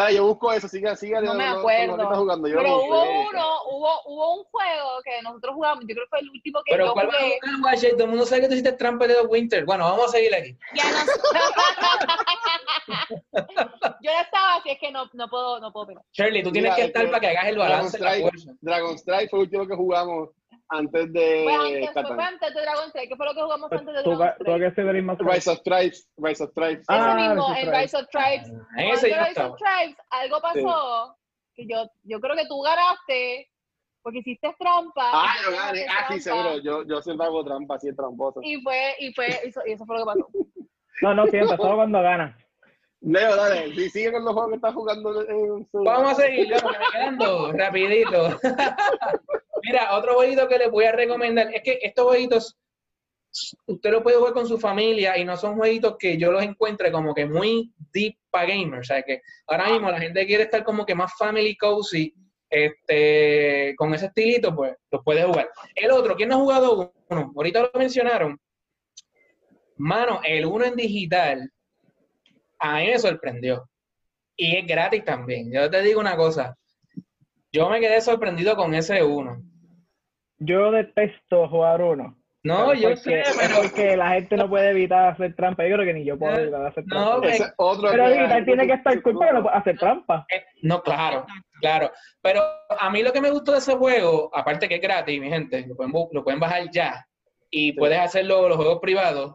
Dale, yo busco eso, siga, siga. No me lo- lo- lo que acuerdo. jugando, yo Pero lo hubo uno, hubo, hubo un juego que nosotros jugamos. Yo creo que fue el último que Pero yo ¿cuál va a jugué. jugar, Watcher? Todo el mundo sabe que tú hiciste trampa de Winter. Bueno, vamos a seguir aquí. Ya no [LAUGHS] Yo no estaba, así es que no, no puedo, no puedo opinar. Shirley, tú tienes Mira, que este, estar para que hagas el Dragon balance la Strike. Dragon Strike fue el último que jugamos antes de Fue antes, fue, Catán. fue antes de Dragon Strike. ¿Qué fue lo que jugamos antes de Dragon sí Green Masquerade. Rise of Tribes, Rise of Tribes. Ah, Ese mismo, Rise of en Rise of Tribes. En ese Rise estaba. of Tribes, algo pasó que yo, yo creo que tú ganaste porque hiciste trampa. Ah, yo gané. Ah, sí, seguro. Yo, yo siempre hago trampa, así es tramposo. Y fue, y fue, y eso, y eso fue lo que pasó. No, no, siempre, solo cuando gana. Leo, dale, si sigue con los juegos que estás jugando en su... Vamos a seguir, porque me quedan dos, [LAUGHS] rapidito. [LAUGHS] Mira, otro jueguito que les voy a recomendar es que estos jueguitos usted lo puede jugar con su familia y no son jueguitos que yo los encuentre como que muy deep para gamers, o sea que ahora mismo la gente quiere estar como que más family cozy, este, con ese estilito, pues los puede jugar. El otro, ¿quién no ha jugado uno? Ahorita lo mencionaron. Mano, el uno en digital, a mí me sorprendió. Y es gratis también. Yo te digo una cosa. Yo me quedé sorprendido con ese uno. Yo detesto jugar uno. No, yo porque, sé, pero... porque la gente no puede evitar hacer trampa. Yo creo que ni yo puedo evitar hacer trampa. No, es otro pero evitar tiene que estar cool para que no pueda hacer trampa. Eh, No, claro, claro. Pero a mí lo que me gustó de ese juego, aparte que es gratis, mi gente, lo pueden, lo pueden bajar ya y puedes hacerlo los juegos privados,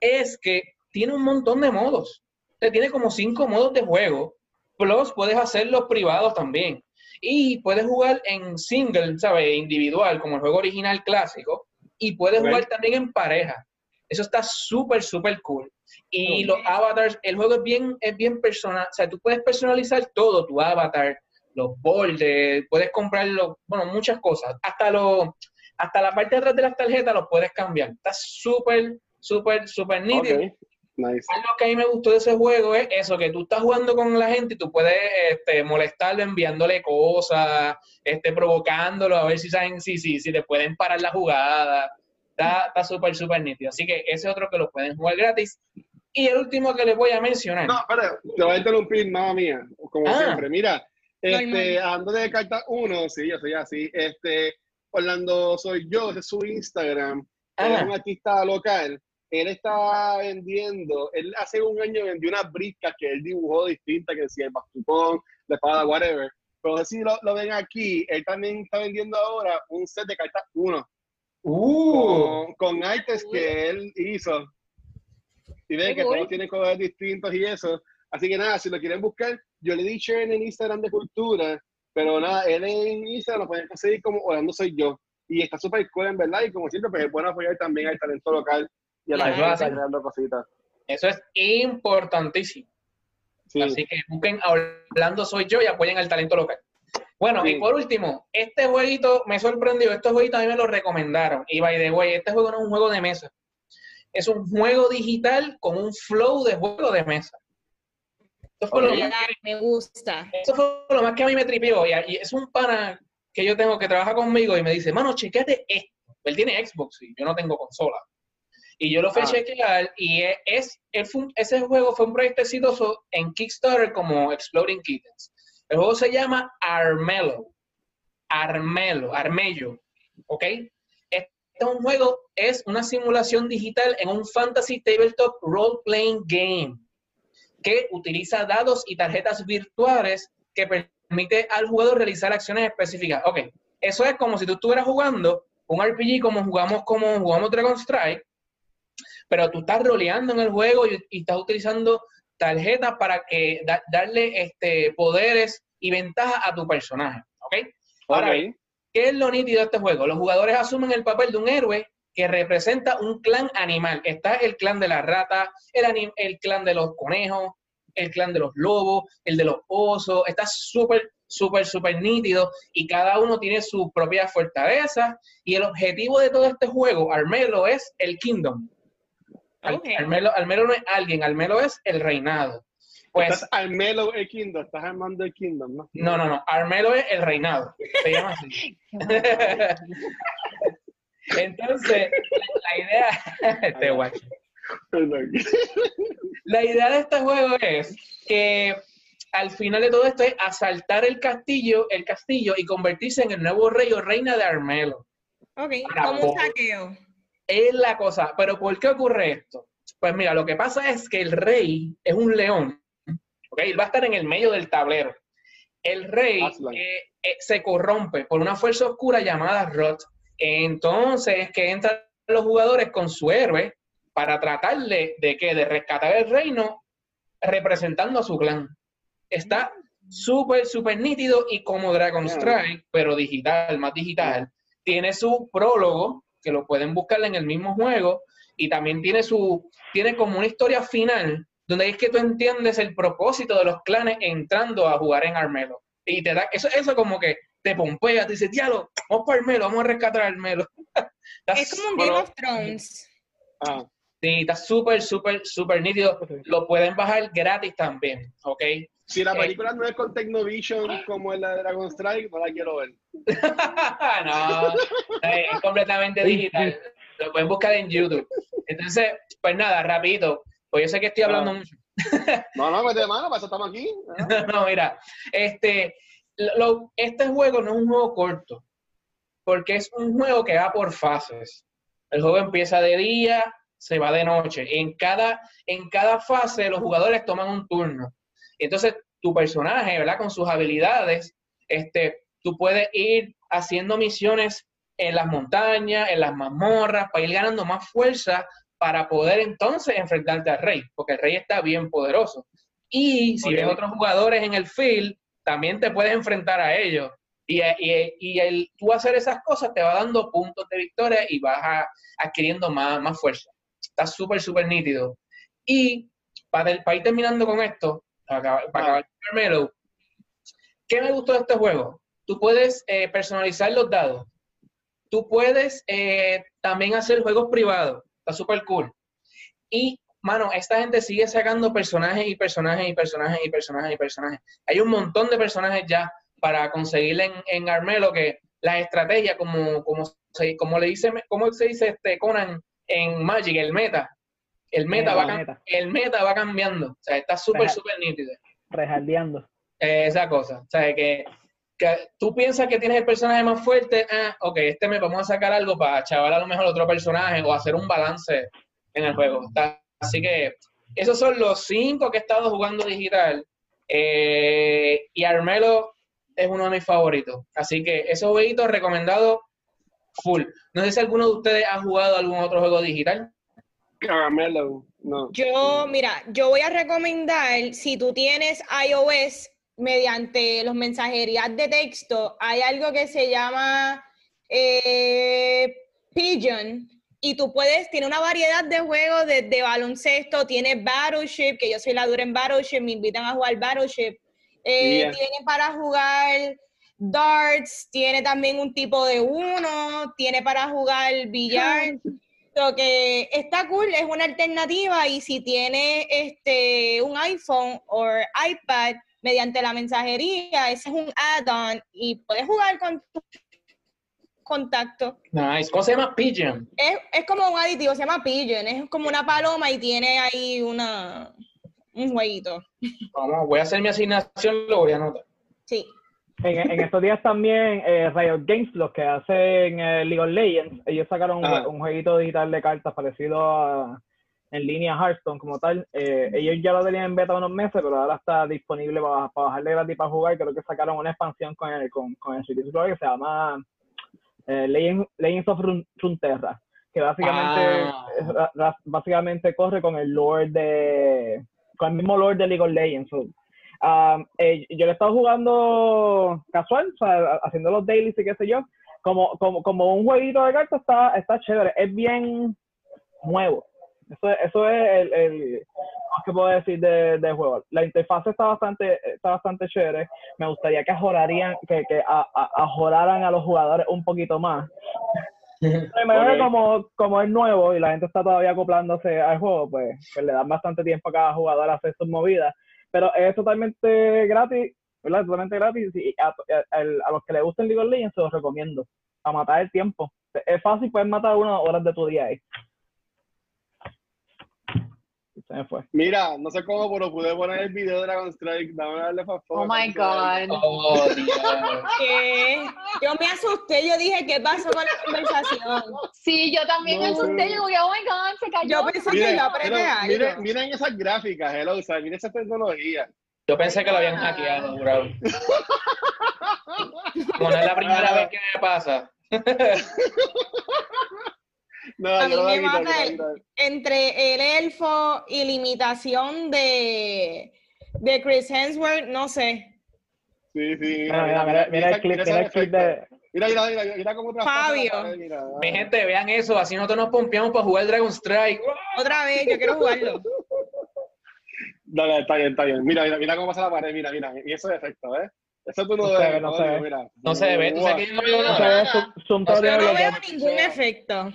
es que tiene un montón de modos. Te tiene como cinco modos de juego, plus puedes hacerlos privados también. Y puedes jugar en single, ¿sabes? Individual, como el juego original clásico, y puedes jugar también en pareja. Eso está súper, súper cool. Y los avatars, el juego es bien, es bien personal, o sea, tú puedes personalizar todo, tu avatar, los bordes, puedes comprarlo, bueno, muchas cosas, hasta los, hasta la parte de atrás de las tarjetas los puedes cambiar. Está súper, súper, súper nítido. Nice. Algo que a mí me gustó de ese juego es eso, que tú estás jugando con la gente y tú puedes este, molestarlo enviándole cosas, este, provocándolo, a ver si saben, si, si, si le pueden parar la jugada. Está está súper, súper nítido. Así que ese otro que lo pueden jugar gratis. Y el último que les voy a mencionar. No, espera, te voy a interrumpir, mamá mía, como Ah. siempre. Mira, este, hablando de carta 1, sí, yo soy así. Este, Orlando soy yo, ese es su Instagram. Él es Ah. un artista local. Él está vendiendo, él hace un año vendió unas briscas que él dibujó distintas, que decía el bastucón, la espada, whatever. Pero si lo, lo ven aquí, él también está vendiendo ahora un set de cartas 1 Uh, con, con artes que él hizo. Y ven Qué que cool. todos tienen colores distintos y eso. Así que nada, si lo quieren buscar, yo le di share en el Instagram de Cultura, pero nada, él en Instagram lo pueden conseguir como Orlando Soy Yo. Y está súper cool en verdad, y como siempre, pues es bueno apoyar también al talento local y a la Eso gente que está creando cositas. eso es importantísimo. Sí. Así que busquen a Orlando Soy Yo y apoyen al talento local. Bueno, Sí. y por último, este jueguito me sorprendió. Este jueguito a mí me lo recomendaron. Y by the way, este juego no es un juego de mesa. Es un juego digital con un flow de juego de mesa. Esto fue, lo, más, Me gusta. eso fue lo más que a mí me tripió. Y, y es un pana que yo tengo que trabaja conmigo y me dice, mano, chequete esto. Él tiene Xbox y yo no tengo consola. Y yo lo fui a Ah. chequear y es, es- un- ese juego fue un proyecto exitoso en Kickstarter como Exploding Kittens. El juego se llama Armello. Armello, Armello. ¿Ok? Este es un juego, es una simulación digital en un fantasy tabletop role-playing game que utiliza dados y tarjetas virtuales que permite al jugador realizar acciones específicas. Ok, eso es como si tú estuvieras jugando un RPG como jugamos como jugamos Dragon Strike, pero tú estás roleando en el juego y, y estás utilizando tarjetas para que da- darle este poderes y ventajas a tu personaje. ¿Ok? Ahora Ok. bien, ¿qué es lo nítido de este juego? Los jugadores asumen el papel de un héroe que representa un clan animal. Está el clan de la rata, el, el clan de los conejos, el clan de los lobos, el de los osos. Está súper, súper, súper nítido y cada uno tiene su propia fortaleza. Y el objetivo de todo este juego, Armelo, es el Kingdom. Al- Ok. Armelo, Armelo no es alguien, Armelo es el reinado. Pues, estás Armelo el Kingdom, estás armando el Kingdom, ¿no? no, no, no. Armelo es el reinado. Se llama así. [LAUGHS] [LAUGHS] Entonces, la idea. [LAUGHS] Este guacho. La idea de este juego es que al final de todo esto es asaltar el castillo, el castillo y convertirse en el nuevo rey o reina de Armelo. Ok, como un saqueo. Es la cosa. Pero ¿por qué ocurre esto? Pues mira, lo que pasa es que el rey es un león. ¿ok? Él va a estar en el medio del tablero. El rey eh, eh, se corrompe por una fuerza oscura llamada Rot. Entonces es que entran los jugadores con su héroe para tratar de, de, qué? de rescatar el reino representando a su clan. Está súper, súper nítido y como Dragon Strike, pero digital, más digital, tiene su prólogo, que lo pueden buscar en el mismo juego, y también tiene su, tiene como una historia final, donde es que tú entiendes el propósito de los clanes entrando a jugar en Armelo. Y te da, eso, eso como que te pompea, te dice, diablo, vamos para Armelo, vamos a rescatar a Armelo. [LAUGHS] Es como un Game of Thrones. Ah, Sí, está súper, súper, súper nítido. Lo pueden bajar gratis también, ¿ok? Si la Eh. película no es con Technovision como en la de Dragon Strike, no la quiero ver. [LAUGHS] no, eh, es completamente digital. Lo pueden buscar en YouTube. Entonces, pues nada, rapidito. Pues yo sé que estoy hablando Ah. mucho. [LAUGHS] No, no, mete de mano, para eso estamos aquí. ¿no? [LAUGHS] no, mira, este, lo- este juego no es un juego corto, porque es un juego que va por fases. El juego empieza de día, se va de noche. En cada, en cada fase los jugadores toman un turno. Entonces, tu personaje, ¿verdad? Con sus habilidades, este, tú puedes ir haciendo misiones en las montañas, en las mazmorras, para ir ganando más fuerza para poder entonces enfrentarte al rey, porque el rey está bien poderoso. Y si ves otros jugadores en el field, también te puedes enfrentar a ellos. Y, y, y el tú hacer esas cosas te va dando puntos de victoria y vas a- adquiriendo más, más fuerza. Está súper, súper nítido. Y para, para ir terminando con esto, para acabar, para acabar Carmelo, ¿qué me gustó de este juego? Tú puedes eh, personalizar los dados. Tú puedes eh, también hacer juegos privados. Está súper cool. Y, mano, esta gente sigue sacando personajes y personajes y personajes y personajes y personajes. Hay un montón de personajes ya para conseguir en, en Armelo que la estrategia, como, como, se, como le dice, como se dice este Conan en Magic, el meta. El meta, va, meta. el meta va cambiando. O sea, está súper, súper nítido. Rejardeando. Eh, esa cosa. O sea, que, que tú piensas que tienes el personaje más fuerte, ah, ok, este me vamos a sacar algo para chaval a lo mejor otro personaje o hacer un balance en el juego. Está- así que esos son los cinco que he estado jugando digital. Eh, y Armelo es uno de mis favoritos. Así que esos jueguitos recomendados full. No sé si alguno de ustedes ha jugado algún otro juego digital. Caramelo. No. Yo, mira, yo voy a recomendar, si tú tienes iOS, mediante los mensajerías de texto, hay algo que se llama eh, Pigeon. Y tú puedes, tiene una variedad de juegos desde baloncesto, tiene Battleship, que yo soy la dura en Battleship, me invitan a jugar Battleship. Eh, Yeah. Tiene para jugar darts, tiene también un tipo de uno, tiene para jugar billar. [LAUGHS] Lo que está cool es una alternativa y si tiene este un iPhone o iPad mediante la mensajería, ese es un add-on y puedes jugar con tu contacto. Nice. ¿Cómo se llama? Pigeon. Es, es como un aditivo, se llama Pigeon, es como una paloma y tiene ahí una un jueguito. Vamos, voy a hacer mi asignación, lo voy a anotar. Sí. En, en estos días también eh, Riot Games, los que hacen eh, League of Legends, ellos sacaron un, jueguito digital de cartas parecido a en línea a Hearthstone como tal. Eh, ellos ya lo tenían en beta unos meses, pero ahora está disponible para, para bajarle gratis para jugar. Creo que sacaron una expansión con el, con, con el que se llama eh, Legends, Legends of Run- Runeterra, que básicamente, Ah. básicamente corre con el lore de, con el mismo lore de League of Legends. So, um, eh, yo le he estado jugando casual, o sea, haciendo los dailies y qué sé yo, como, como, como un jueguito de cartas está, está chévere, es bien nuevo. Eso, es- eso es el, el que puedo decir de, del juego. La interfaz está bastante, está bastante chévere. Me gustaría que ajorarían, que, que a, a- ajoraran a los jugadores un poquito más. [LAUGHS] Primero como, como es nuevo y la gente está todavía acoplándose al juego, pues, pues le dan bastante tiempo a cada jugador a hacer sus movidas. Pero es totalmente gratis, ¿verdad? Totalmente gratis. Y a, los que les gusten League of Legends se los recomiendo. A matar el tiempo. Es fácil, puedes matar unas horas de tu día ahí. Se me fue. Mira, no sé cómo, pero pude poner el video de Dragon Strike. Dame darle fa Oh my God. Oh. ¿Qué? Yo me asusté, yo dije, ¿qué pasó con la conversación? Sí, yo también me No. asusté. Yo digo, oh my God, se cayó. Yo pensé que yo apreté pero algo. miren, miren esas gráficas, hello, o sea, miren esa tecnología. Yo pensé que lo habían hackeado, bro. [LAUGHS] Como no es la primera vez que me pasa. No, A mí me mata. Entre el elfo y la imitación de, de Chris Hemsworth, no sé. Sí, sí. Mira, mira, mira, mira el clip, mira el clip de. Mira, mira, mira, mira cómo Fabio. pared, mira. Mi gente, vean eso, así nosotros nos pompeamos para jugar Dragon Strike. Otra vez, yo quiero jugarlo. [LAUGHS] Dale, está bien, está bien. Mira, mira, mira cómo pasa la pared, mira, mira. Y eso es efecto, ¿eh? Eso tú no, No se ves, ve, no se ve. mira. No se ve, tú sabes que yo no veo No nada. No no veo ningún efecto.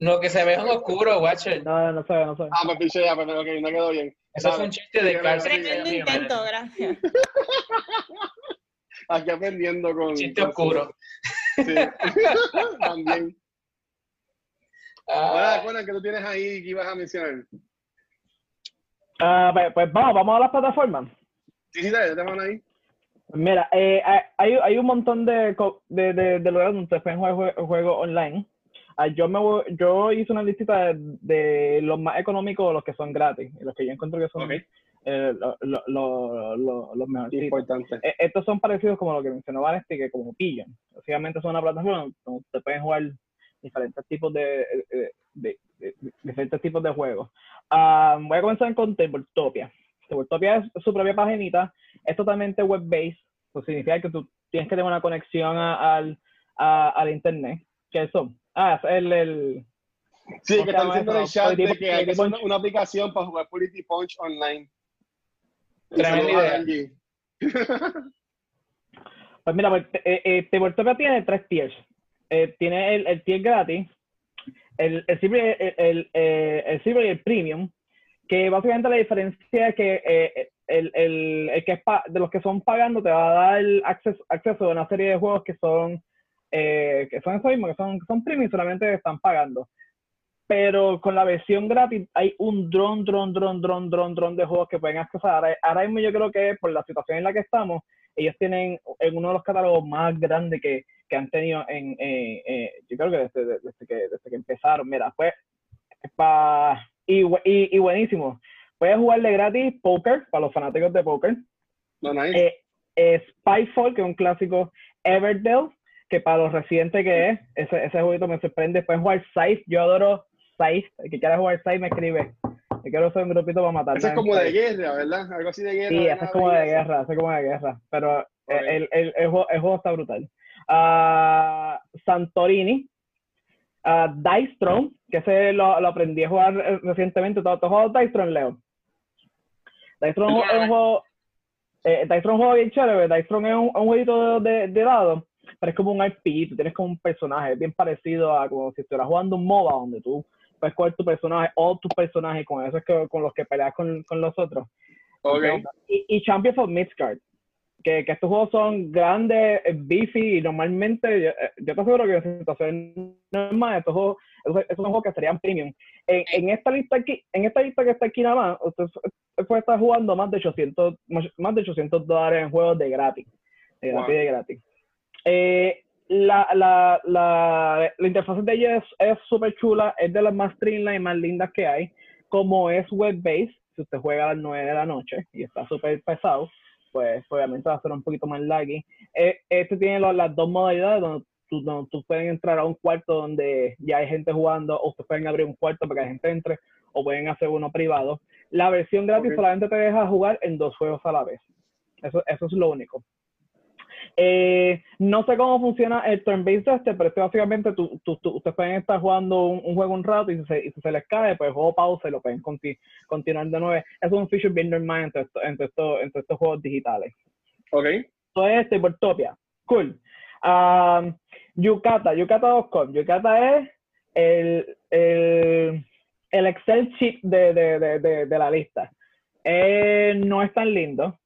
Lo que se ve es en oscuro, Watcher. No, no se ve, no se ve. Ah, pues pichea, pues ok, no quedó bien. Eso fue un chiste de cárcel. Tremendo intento, gracias. [LAUGHS] Aquí aprendiendo con... Chiste con- oscuro. Sí. [LAUGHS] También. Ah, Conan, que tú tienes ahí que ibas a mencionar. Ah, pues, pues vamos, vamos a las plataformas. Sí, sí, dale, te van ahí. Mira, eh, hay, hay un montón de, de, de, de lugares donde ustedes pueden jugar juegos online. Ah, yo, me yo hice una listita de, los más económicos, los que son gratis, y los que yo encuentro que son eh, los mejores. Eh, estos son parecidos como lo que mencionó Vanesti, que como pillan. Básicamente son una plataforma donde ustedes pueden jugar diferentes tipos de, de, diferentes tipos de juegos. Ah, voy a comenzar con Tabletopia. Tabletopia es su propia paginita, es totalmente web-based, eso significa que tú tienes que tener una conexión al, al internet. ¿Qué son? Ah, el, el Sí, que están diciendo en el chat de que hay que hacer una, aplicación para jugar Polity Punch online. Tremenda idea. [LAUGHS] pues mira, pues, eh, eh, tiene tres tiers. Eh, tiene el, el, tier gratis, el, el, silver, el, el, el, silver y el premium, que básicamente la diferencia es que eh, el, el, el, que es de los que son pagando te va a dar acceso, acceso a una serie de juegos que son eh, que son eso mismo, que son, son premium, solamente están pagando. Pero con la versión gratis hay un dron, dron, dron, dron, dron, dron de juegos que pueden accesar. Ahora mismo yo creo que por la situación en la que estamos, ellos tienen en uno de los catálogos más grandes que, que han tenido en, eh, eh, yo creo que desde, desde, que desde que empezaron. Mira, pues, pa, y, y, y, buenísimo. Puedes jugarle gratis poker para los fanáticos de poker. No, nice. eh, Spyfall, que es un clásico. Everdell, que para los recientes que es, ese, ese jueguito me sorprende. Puedes jugar Scythe, yo adoro Scythe. El que quiera jugar Scythe me escribe. Yo quiero ser un grupito para matar. Ese es como de guerra, ¿verdad? Algo así de guerra. Sí, ese es como de guerra, ese es como de guerra. Pero el, el, el, juego, el, juego, está brutal. Uh, Santorini, uh, Dice Throne, que ese lo, lo, aprendí a jugar eh, recientemente. ¿Tú has jugado Dice Throne, Leo? Dice Throne es un juego... Eh, Dice Throne es un juego bien chévere. Dice Throne es un, un jueguito de, de, de lado pero es como un IP, tú tienes como un personaje, bien parecido a como si estuvieras jugando un MOBA donde tú puedes coger tu personaje o tu personaje con esos que, con los que peleas con, con los otros. Okay. Y, y Champion of Midgard, que, que, estos juegos son grandes, beefy, y normalmente, yo, eh, yo te aseguro que en situaciones normales, estos juegos, esos, son juegos que serían premium. En, en, esta lista aquí, en esta lista que está aquí nada más, usted puede estar jugando más de 800, más de 800 dólares en juegos de gratis. De gratis, de gratis. Eh, la, la, la, la, interfaz de ella es súper chula, es de las más streamline y más lindas que hay. Como es web-based, si usted juega a las 9 de la noche y está súper pesado, pues obviamente va a ser un poquito más laggy. Eh, este tiene las dos modalidades donde tú, donde tú pueden entrar a un cuarto donde ya hay gente jugando, o ustedes pueden abrir un cuarto para que la gente entre, o pueden hacer uno privado. La versión gratis solamente te deja jugar en dos juegos a la vez. Eso, eso es lo único. Eh, no sé cómo funciona el turn-based este, pero es que básicamente tú, tú, ustedes pueden estar jugando un, juego un rato y si, se, y si se les cae, pues el juego pausa y lo pueden continuar de nuevo. Es un feature bien normal entre, entre, estos, entre estos juegos digitales. Ok. Entonces, este, Portopia. Cool. Um, Yukata, Yukata.com. Yukata es el, el, el Excel sheet de, de, de, de la lista. Eh, no es tan lindo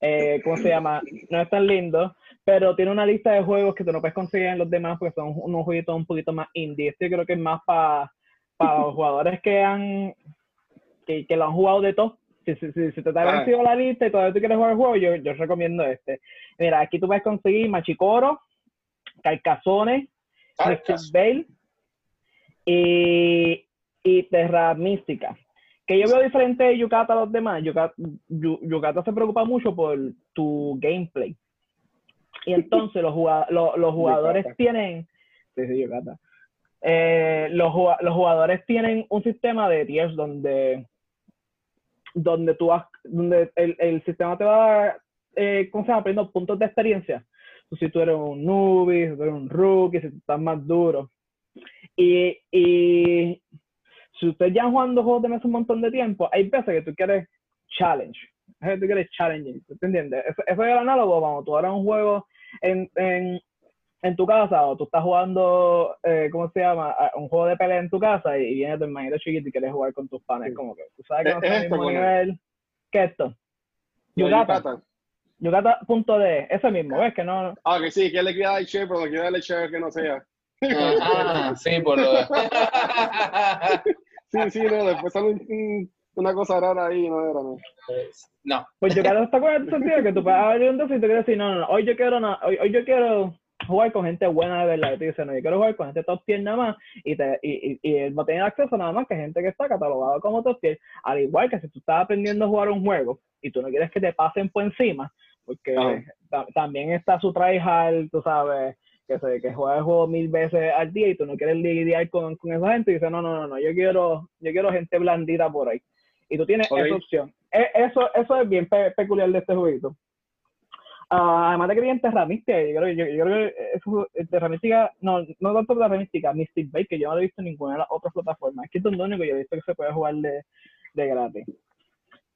eh, ¿cómo se llama? No es tan lindo, pero tiene una lista de juegos que tú no puedes conseguir en los demás porque son unos jueguitos un poquito más indie. Este yo creo que es más para [LAUGHS] los jugadores que han que, que, lo han jugado de todo. Si, si, si, si te ha vencido la lista y todavía tú quieres jugar el juego, yo, yo recomiendo este. Mira, aquí tú puedes conseguir Machicoro, Carcasones, Bale y, y Terra Mística que yo veo diferente de Yukata a los demás, Yukata, se preocupa mucho por tu gameplay. Y entonces los, los, jugadores tienen. Sí, sí, Yukata. Eh, los, los, jugadores tienen un sistema de tiers donde, donde tú vas, donde el, el sistema te va eh, ¿cómo se llama? Aprendiendo puntos de experiencia. si tú eres un newbie, si tú eres un rookie, si tú estás más duro. Y, y si usted ya jugando juegos de mesa un montón de tiempo, hay veces que tú quieres challenge. Hay veces que tú quieres challenging, ¿te entiendes? Eso, eso, es el análogo cuando tú harás un juego en, en, en, tu casa o tú estás jugando, eh, ¿cómo se llama? Un juego de pelea en tu casa y, viene tu hermanito chiquito y quieres jugar con tus panes. Como que tú sabes que no es el mismo nivel. ¿Qué es esto? Ese mismo, ¿ves? Que no. Ah, que sí, que le quiera dar share, pero quiere darle share que no sea. Ah, sí, por lo [LAUGHS] Sí, sí, no, después sale un, una cosa rara ahí, no era, no. No. Pues yo quiero estar con el sentido que tú puedes abrir un dosis y tú quieres decir, no, no, no, hoy yo quiero, no, hoy, hoy yo quiero jugar con gente buena de verdad. Y tú dices, no, yo quiero jugar con gente top tier nada más y, te, y, y, y a tener acceso nada más que gente que está catalogada como top tier. Al igual que si tú estás aprendiendo a jugar un juego y tú no quieres que te pasen por encima, porque también está su tryhard, tú sabes, que, se, que juega el juego mil veces al día y tú no quieres lidiar con, con esa gente y dices, no, no, no, no, yo quiero, yo quiero gente blandita por ahí. Y tú tienes esa opción. E- Eso, eso es bien pe- peculiar de este jueguito. Ah, además de que viene Terra Mística, yo creo, yo, yo creo que eso, eh, Terra Mística, no, no tanto Terra Mística, Mystic Bay, que yo no lo he visto en ninguna de las otras plataformas. Aquí es donde único yo he visto que se puede jugar de, de gratis.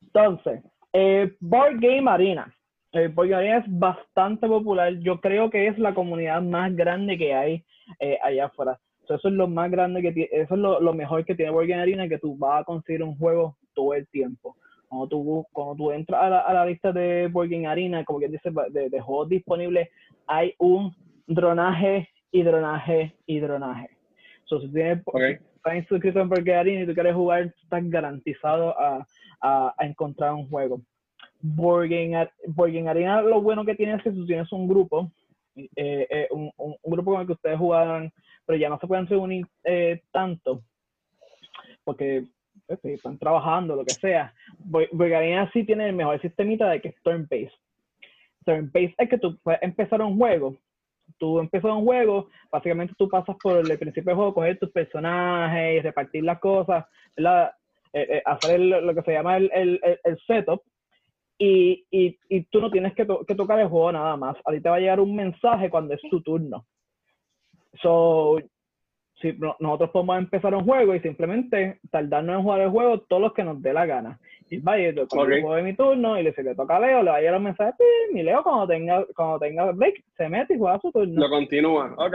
Entonces, eh, Board Game Arena. Game Arena es bastante popular. Yo creo que es la comunidad más grande que hay eh, allá afuera. So, eso es lo más grande que tiene, eso es lo, lo mejor que tiene Game Arena, que tú vas a conseguir un juego todo el tiempo. Cuando tú, cuando tú entras a la, a la lista de Game Arena, como que dice, de, de juegos disponibles, hay un dronaje y dronaje y dronaje. So, si tienes, Ok. estás inscrito en Game Arena y tú quieres jugar, estás garantizado a, a, a encontrar un juego. Board Game Arena lo bueno que tiene es que tú tienes un grupo, eh, eh, un, un- grupo con el que ustedes jugaban, pero ya no se pueden reunir eh, tanto, porque pues, están trabajando, lo que sea. Game Arena sí tiene el mejor sistemita de que es turn-based. Turn-based es que tú puedes empezar un juego, tú empiezas un juego, básicamente tú pasas por el principio del juego, coger tus personajes repartir las cosas, ¿verdad? Hacer lo que se llama el, el- el setup y, y, y tú no tienes que, tocar el juego nada más. A ti te va a llegar un mensaje cuando es tu turno. So, si nosotros podemos empezar un juego y simplemente tardarnos en jugar el juego todos los que nos dé la gana. Y vaya, yo okay. juego de mi turno y le si le toca a Leo, le va a llegar un mensaje, ¡pim! y Leo cuando tenga, cuando tenga break, se mete y juega su turno. Lo continúa, ok.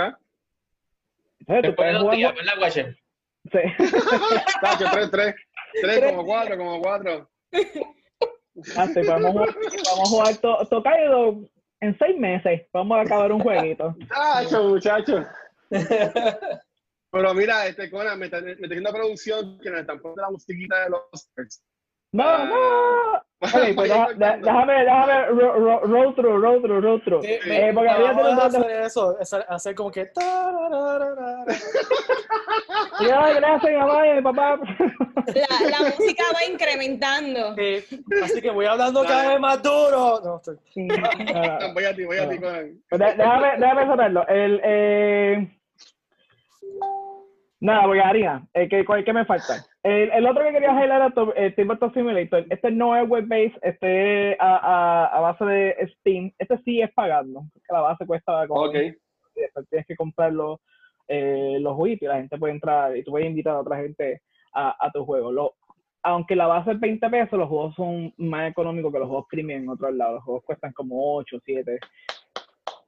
Entonces, tú puedes jugar. Días, ¿verdad, Sí. [LAUGHS] Tacho, 3, 3. 3, como 4, como 4. [LAUGHS] Vamos a jugar, vamos a jugar to, en seis meses. Vamos a acabar un jueguito. Muchacho, muchachos! Pero mira, este Conan, me está, me está haciendo producción que nos están poniendo la musiquita de los no, no. [LAUGHS] Ok, pues deja- de- déjame, déjame ro- ro- roll through, roll through, roll through. Sí, Eh, porque había tenido hacer eso, es hacer como que... [LAUGHS] Ya, gracias, mi mamá y papá. La, la [LAUGHS] música va incrementando. Sí, Así que voy hablando cada vez más duro. No, estoy- Ah, Voy a ti, voy a ti, Conan. pues de- déjame, déjame saberlo. El, eh... Nada, voy a harina. ¿Cuál que me falta? El, el otro que quería highlight era tu- eh, Tabletop Simulator. Este no es web-based, este es a, a, a base de Steam. Este sí es pagando. porque La base cuesta como Ok. y después tienes que comprar los, eh, los jueguitos y la gente puede entrar y tú puedes invitar a otra gente a, a tu juego. Lo, aunque la base es 20 pesos, los juegos son más económicos que los juegos premium en otros lados. Los juegos cuestan como 8, 7.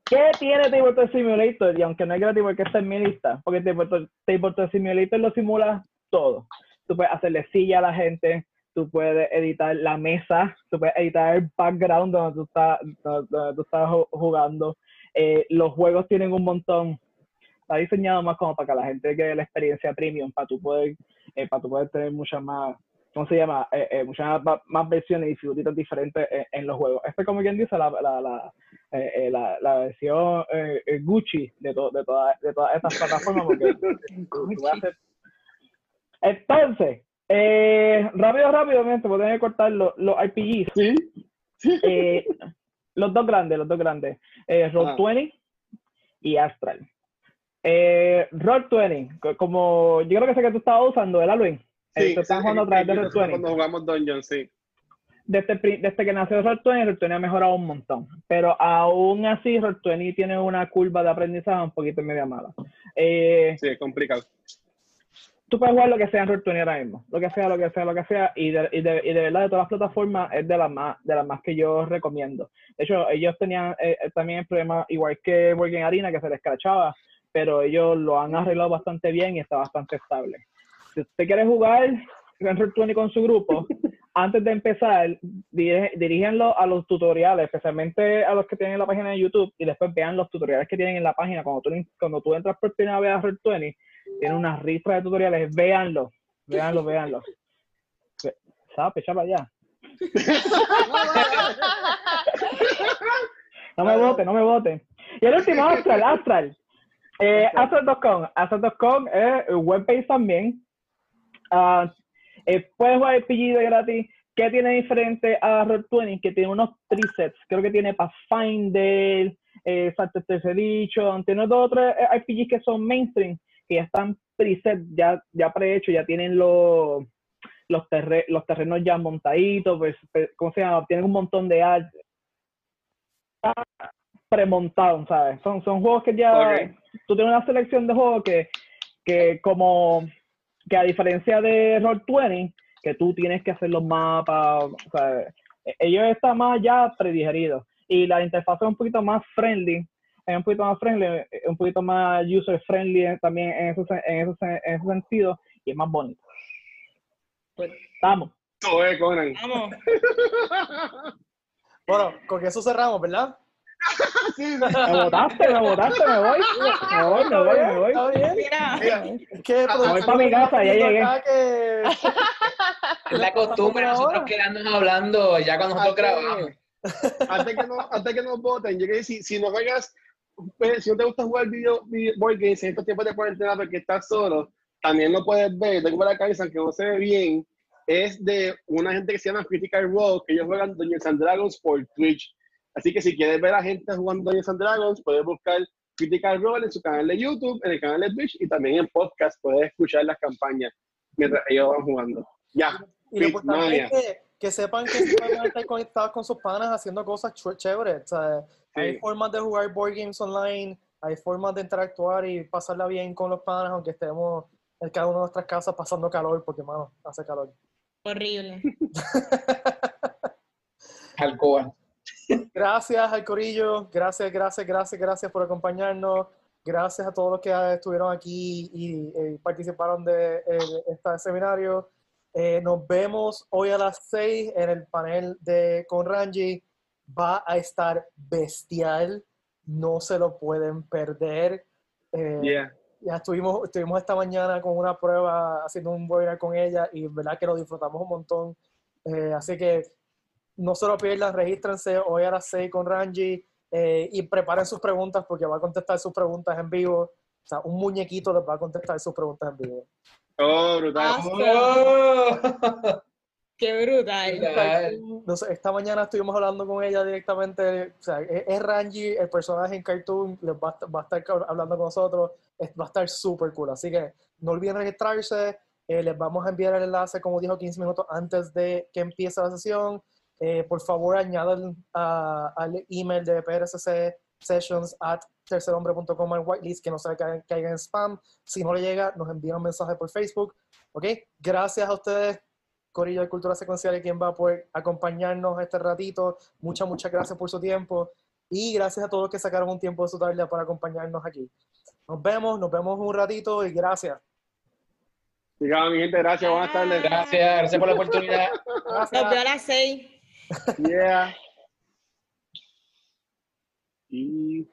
¿Qué tiene Tabletop Simulator? Y aunque no es gratis porque está en mi lista, porque Tabletop Simulator lo simula todo. Tú puedes hacerle silla a la gente, tú puedes editar la mesa, tú puedes editar el background donde tú estás, donde, tú estás ju- jugando. Eh, los juegos tienen un montón. Está diseñado más como para que la gente quede la experiencia premium, para tú poder, eh, para tú poder tener muchas más, ¿cómo se llama? Eh, eh, muchas más, más versiones y figuritas diferentes en, en los juegos. Este, como quien dice, la, la, la, eh, eh, la, la versión Gucci de, to- de, todas de todas estas plataformas. Porque [LAUGHS] tú hacer- Entonces, eh, rápido, rápidamente, voy a tener que cortar los, los RPGs. Sí. Los dos grandes, los dos grandes. Eh, Ah. Roll20 y Astral. Eh, Roll20, co- como yo creo que sé que tú estabas usando, ¿verdad, Luis? Sí, sí, jugando a través de sí, Roll20 Cuando jugamos Dungeon, sí. desde, que nació Roll20, Roll20 ha mejorado un montón. Pero aún así, Roll20 tiene una curva de aprendizaje un poquito media mala. Eh, Sí, es complicado. tú puedes jugar lo que sea en Roll20 ahora mismo. Lo que sea, lo que sea, lo que sea. Y de, y de, y de verdad, de todas las plataformas, es de las más, de las más que yo recomiendo. De hecho, ellos tenían eh, eh, también el problema, igual que Working Arena, que se les crachaba, pero ellos lo han arreglado bastante bien y está bastante estable. Si usted quiere jugar en Roll20 con su grupo, [LAUGHS] antes de empezar, diríjanlo a los tutoriales, especialmente a los que tienen en la página de YouTube, y después vean los tutoriales que tienen en la página. Cuando tú, cuando tú entras por primera vez a Roll20, tiene una ristra de tutoriales, véanlo, véanlo, véanlo. Echa para allá. No me vote, no me vote. Y el último, Astral, Astral. Eh, Astral.com. Astral.com es webpage también. Ah, eh, puedes jugar RPG de gratis. ¿Qué tiene diferente a Roll20? Que tiene unos presets. Creo que tiene Pathfinder, eh, Santa Edition. Tiene dos o tres RPGs que son mainstream, que ya están presets, ya, ya prehechos, ya tienen los, los, terre- los terrenos ya montaditos. Pues, ¿Cómo se llama? Tienen un montón de art premontados, ¿sabes? Son, son juegos que ya Ok. tú tienes una selección de juegos que, que como que a diferencia de Roll20, que tú tienes que hacer los mapas, o sea, e- ellos están más ya predigeridos. Y la interfaz es un poquito más friendly, es un poquito más friendly, es un poquito más user friendly también en ese, en ese, en ese sentido, y es más bonito. Pues, Vamos. Eso es, Conan. vamos. [LAUGHS] Bueno, con eso cerramos, ¿verdad? Sí, sí. Me votaste, me votaste, me voy. Me voy, me voy, me voy. Está bien. Mira, que Ah, voy pa' mi casa, ya llegué. que- Es la costumbre nosotros quedarnos hablando ya cuando nosotros grabamos. antes que, no, antes que nos voten, yo que si, si no juegas, pues, si no te gusta jugar video, video board games en estos tiempos de cuarentena porque estás solo, también lo puedes ver. Tengo la cabeza, aunque no se ve bien, es de una gente que se llama Critical Role, que ellos juegan Dungeons and Dragons por Twitch. Así que si quieres ver a gente jugando Dungeons and Dragons, puedes buscar Critical Role en su canal de YouTube, en el canal de Twitch y también en podcast. Puedes escuchar las campañas mientras ellos van jugando. Ya. Y es que, que sepan que se pueden estar conectados con sus panas haciendo cosas ch- chéveres. O sea, Hay formas de jugar board games online, hay formas de interactuar y pasarla bien con los panas, aunque estemos en cada una de nuestras casas pasando calor, porque, mano, hace calor. horrible. Alcoba. Gracias al Corillo, gracias, gracias, gracias, gracias por acompañarnos. Gracias a todos los que estuvieron aquí y eh, participaron de eh, este seminario. Eh, nos vemos hoy a las 6 en el panel de con Ranji. Va a estar bestial, no se lo pueden perder. Eh, Yeah. ya estuvimos, estuvimos esta mañana con una prueba haciendo un webinar con ella y verdad que lo disfrutamos un montón. Eh, así que no se lo pierdan, regístrense hoy a las 6 con Ranji eh, y preparen sus preguntas porque va a contestar sus preguntas en vivo. O sea, un muñequito les va a contestar sus preguntas en vivo. Oh, brutal. Oh. [LAUGHS] Qué brutal. No sé, esta mañana estuvimos hablando con ella directamente. O sea, es, Ranji, el personaje en cartoon, les va, a estar- va a estar hablando con nosotros. es- va a estar súper cool. Así que no olviden registrarse. eh, les vamos a enviar el enlace, como dijo, 15 minutos antes de que empiece la sesión. Eh, por favor, añadan al email de PRCC sessions at tercerhombre.com al whitelist que no se caiga, caiga en spam. Si no le llega, nos envían un mensaje por Facebook. ¿Ok? Gracias a ustedes, Corillo de Cultura Secuencial, y quien va a poder acompañarnos este ratito. Muchas, muchas gracias por su tiempo. Y gracias a todos los que sacaron un tiempo de su tarde para acompañarnos aquí. Nos vemos, nos vemos un ratito y gracias. Mi gente, gracias. Buenas tardes. Gracias, gracias por la oportunidad. Gracias. Nos veo a las seis. Yeah. Y...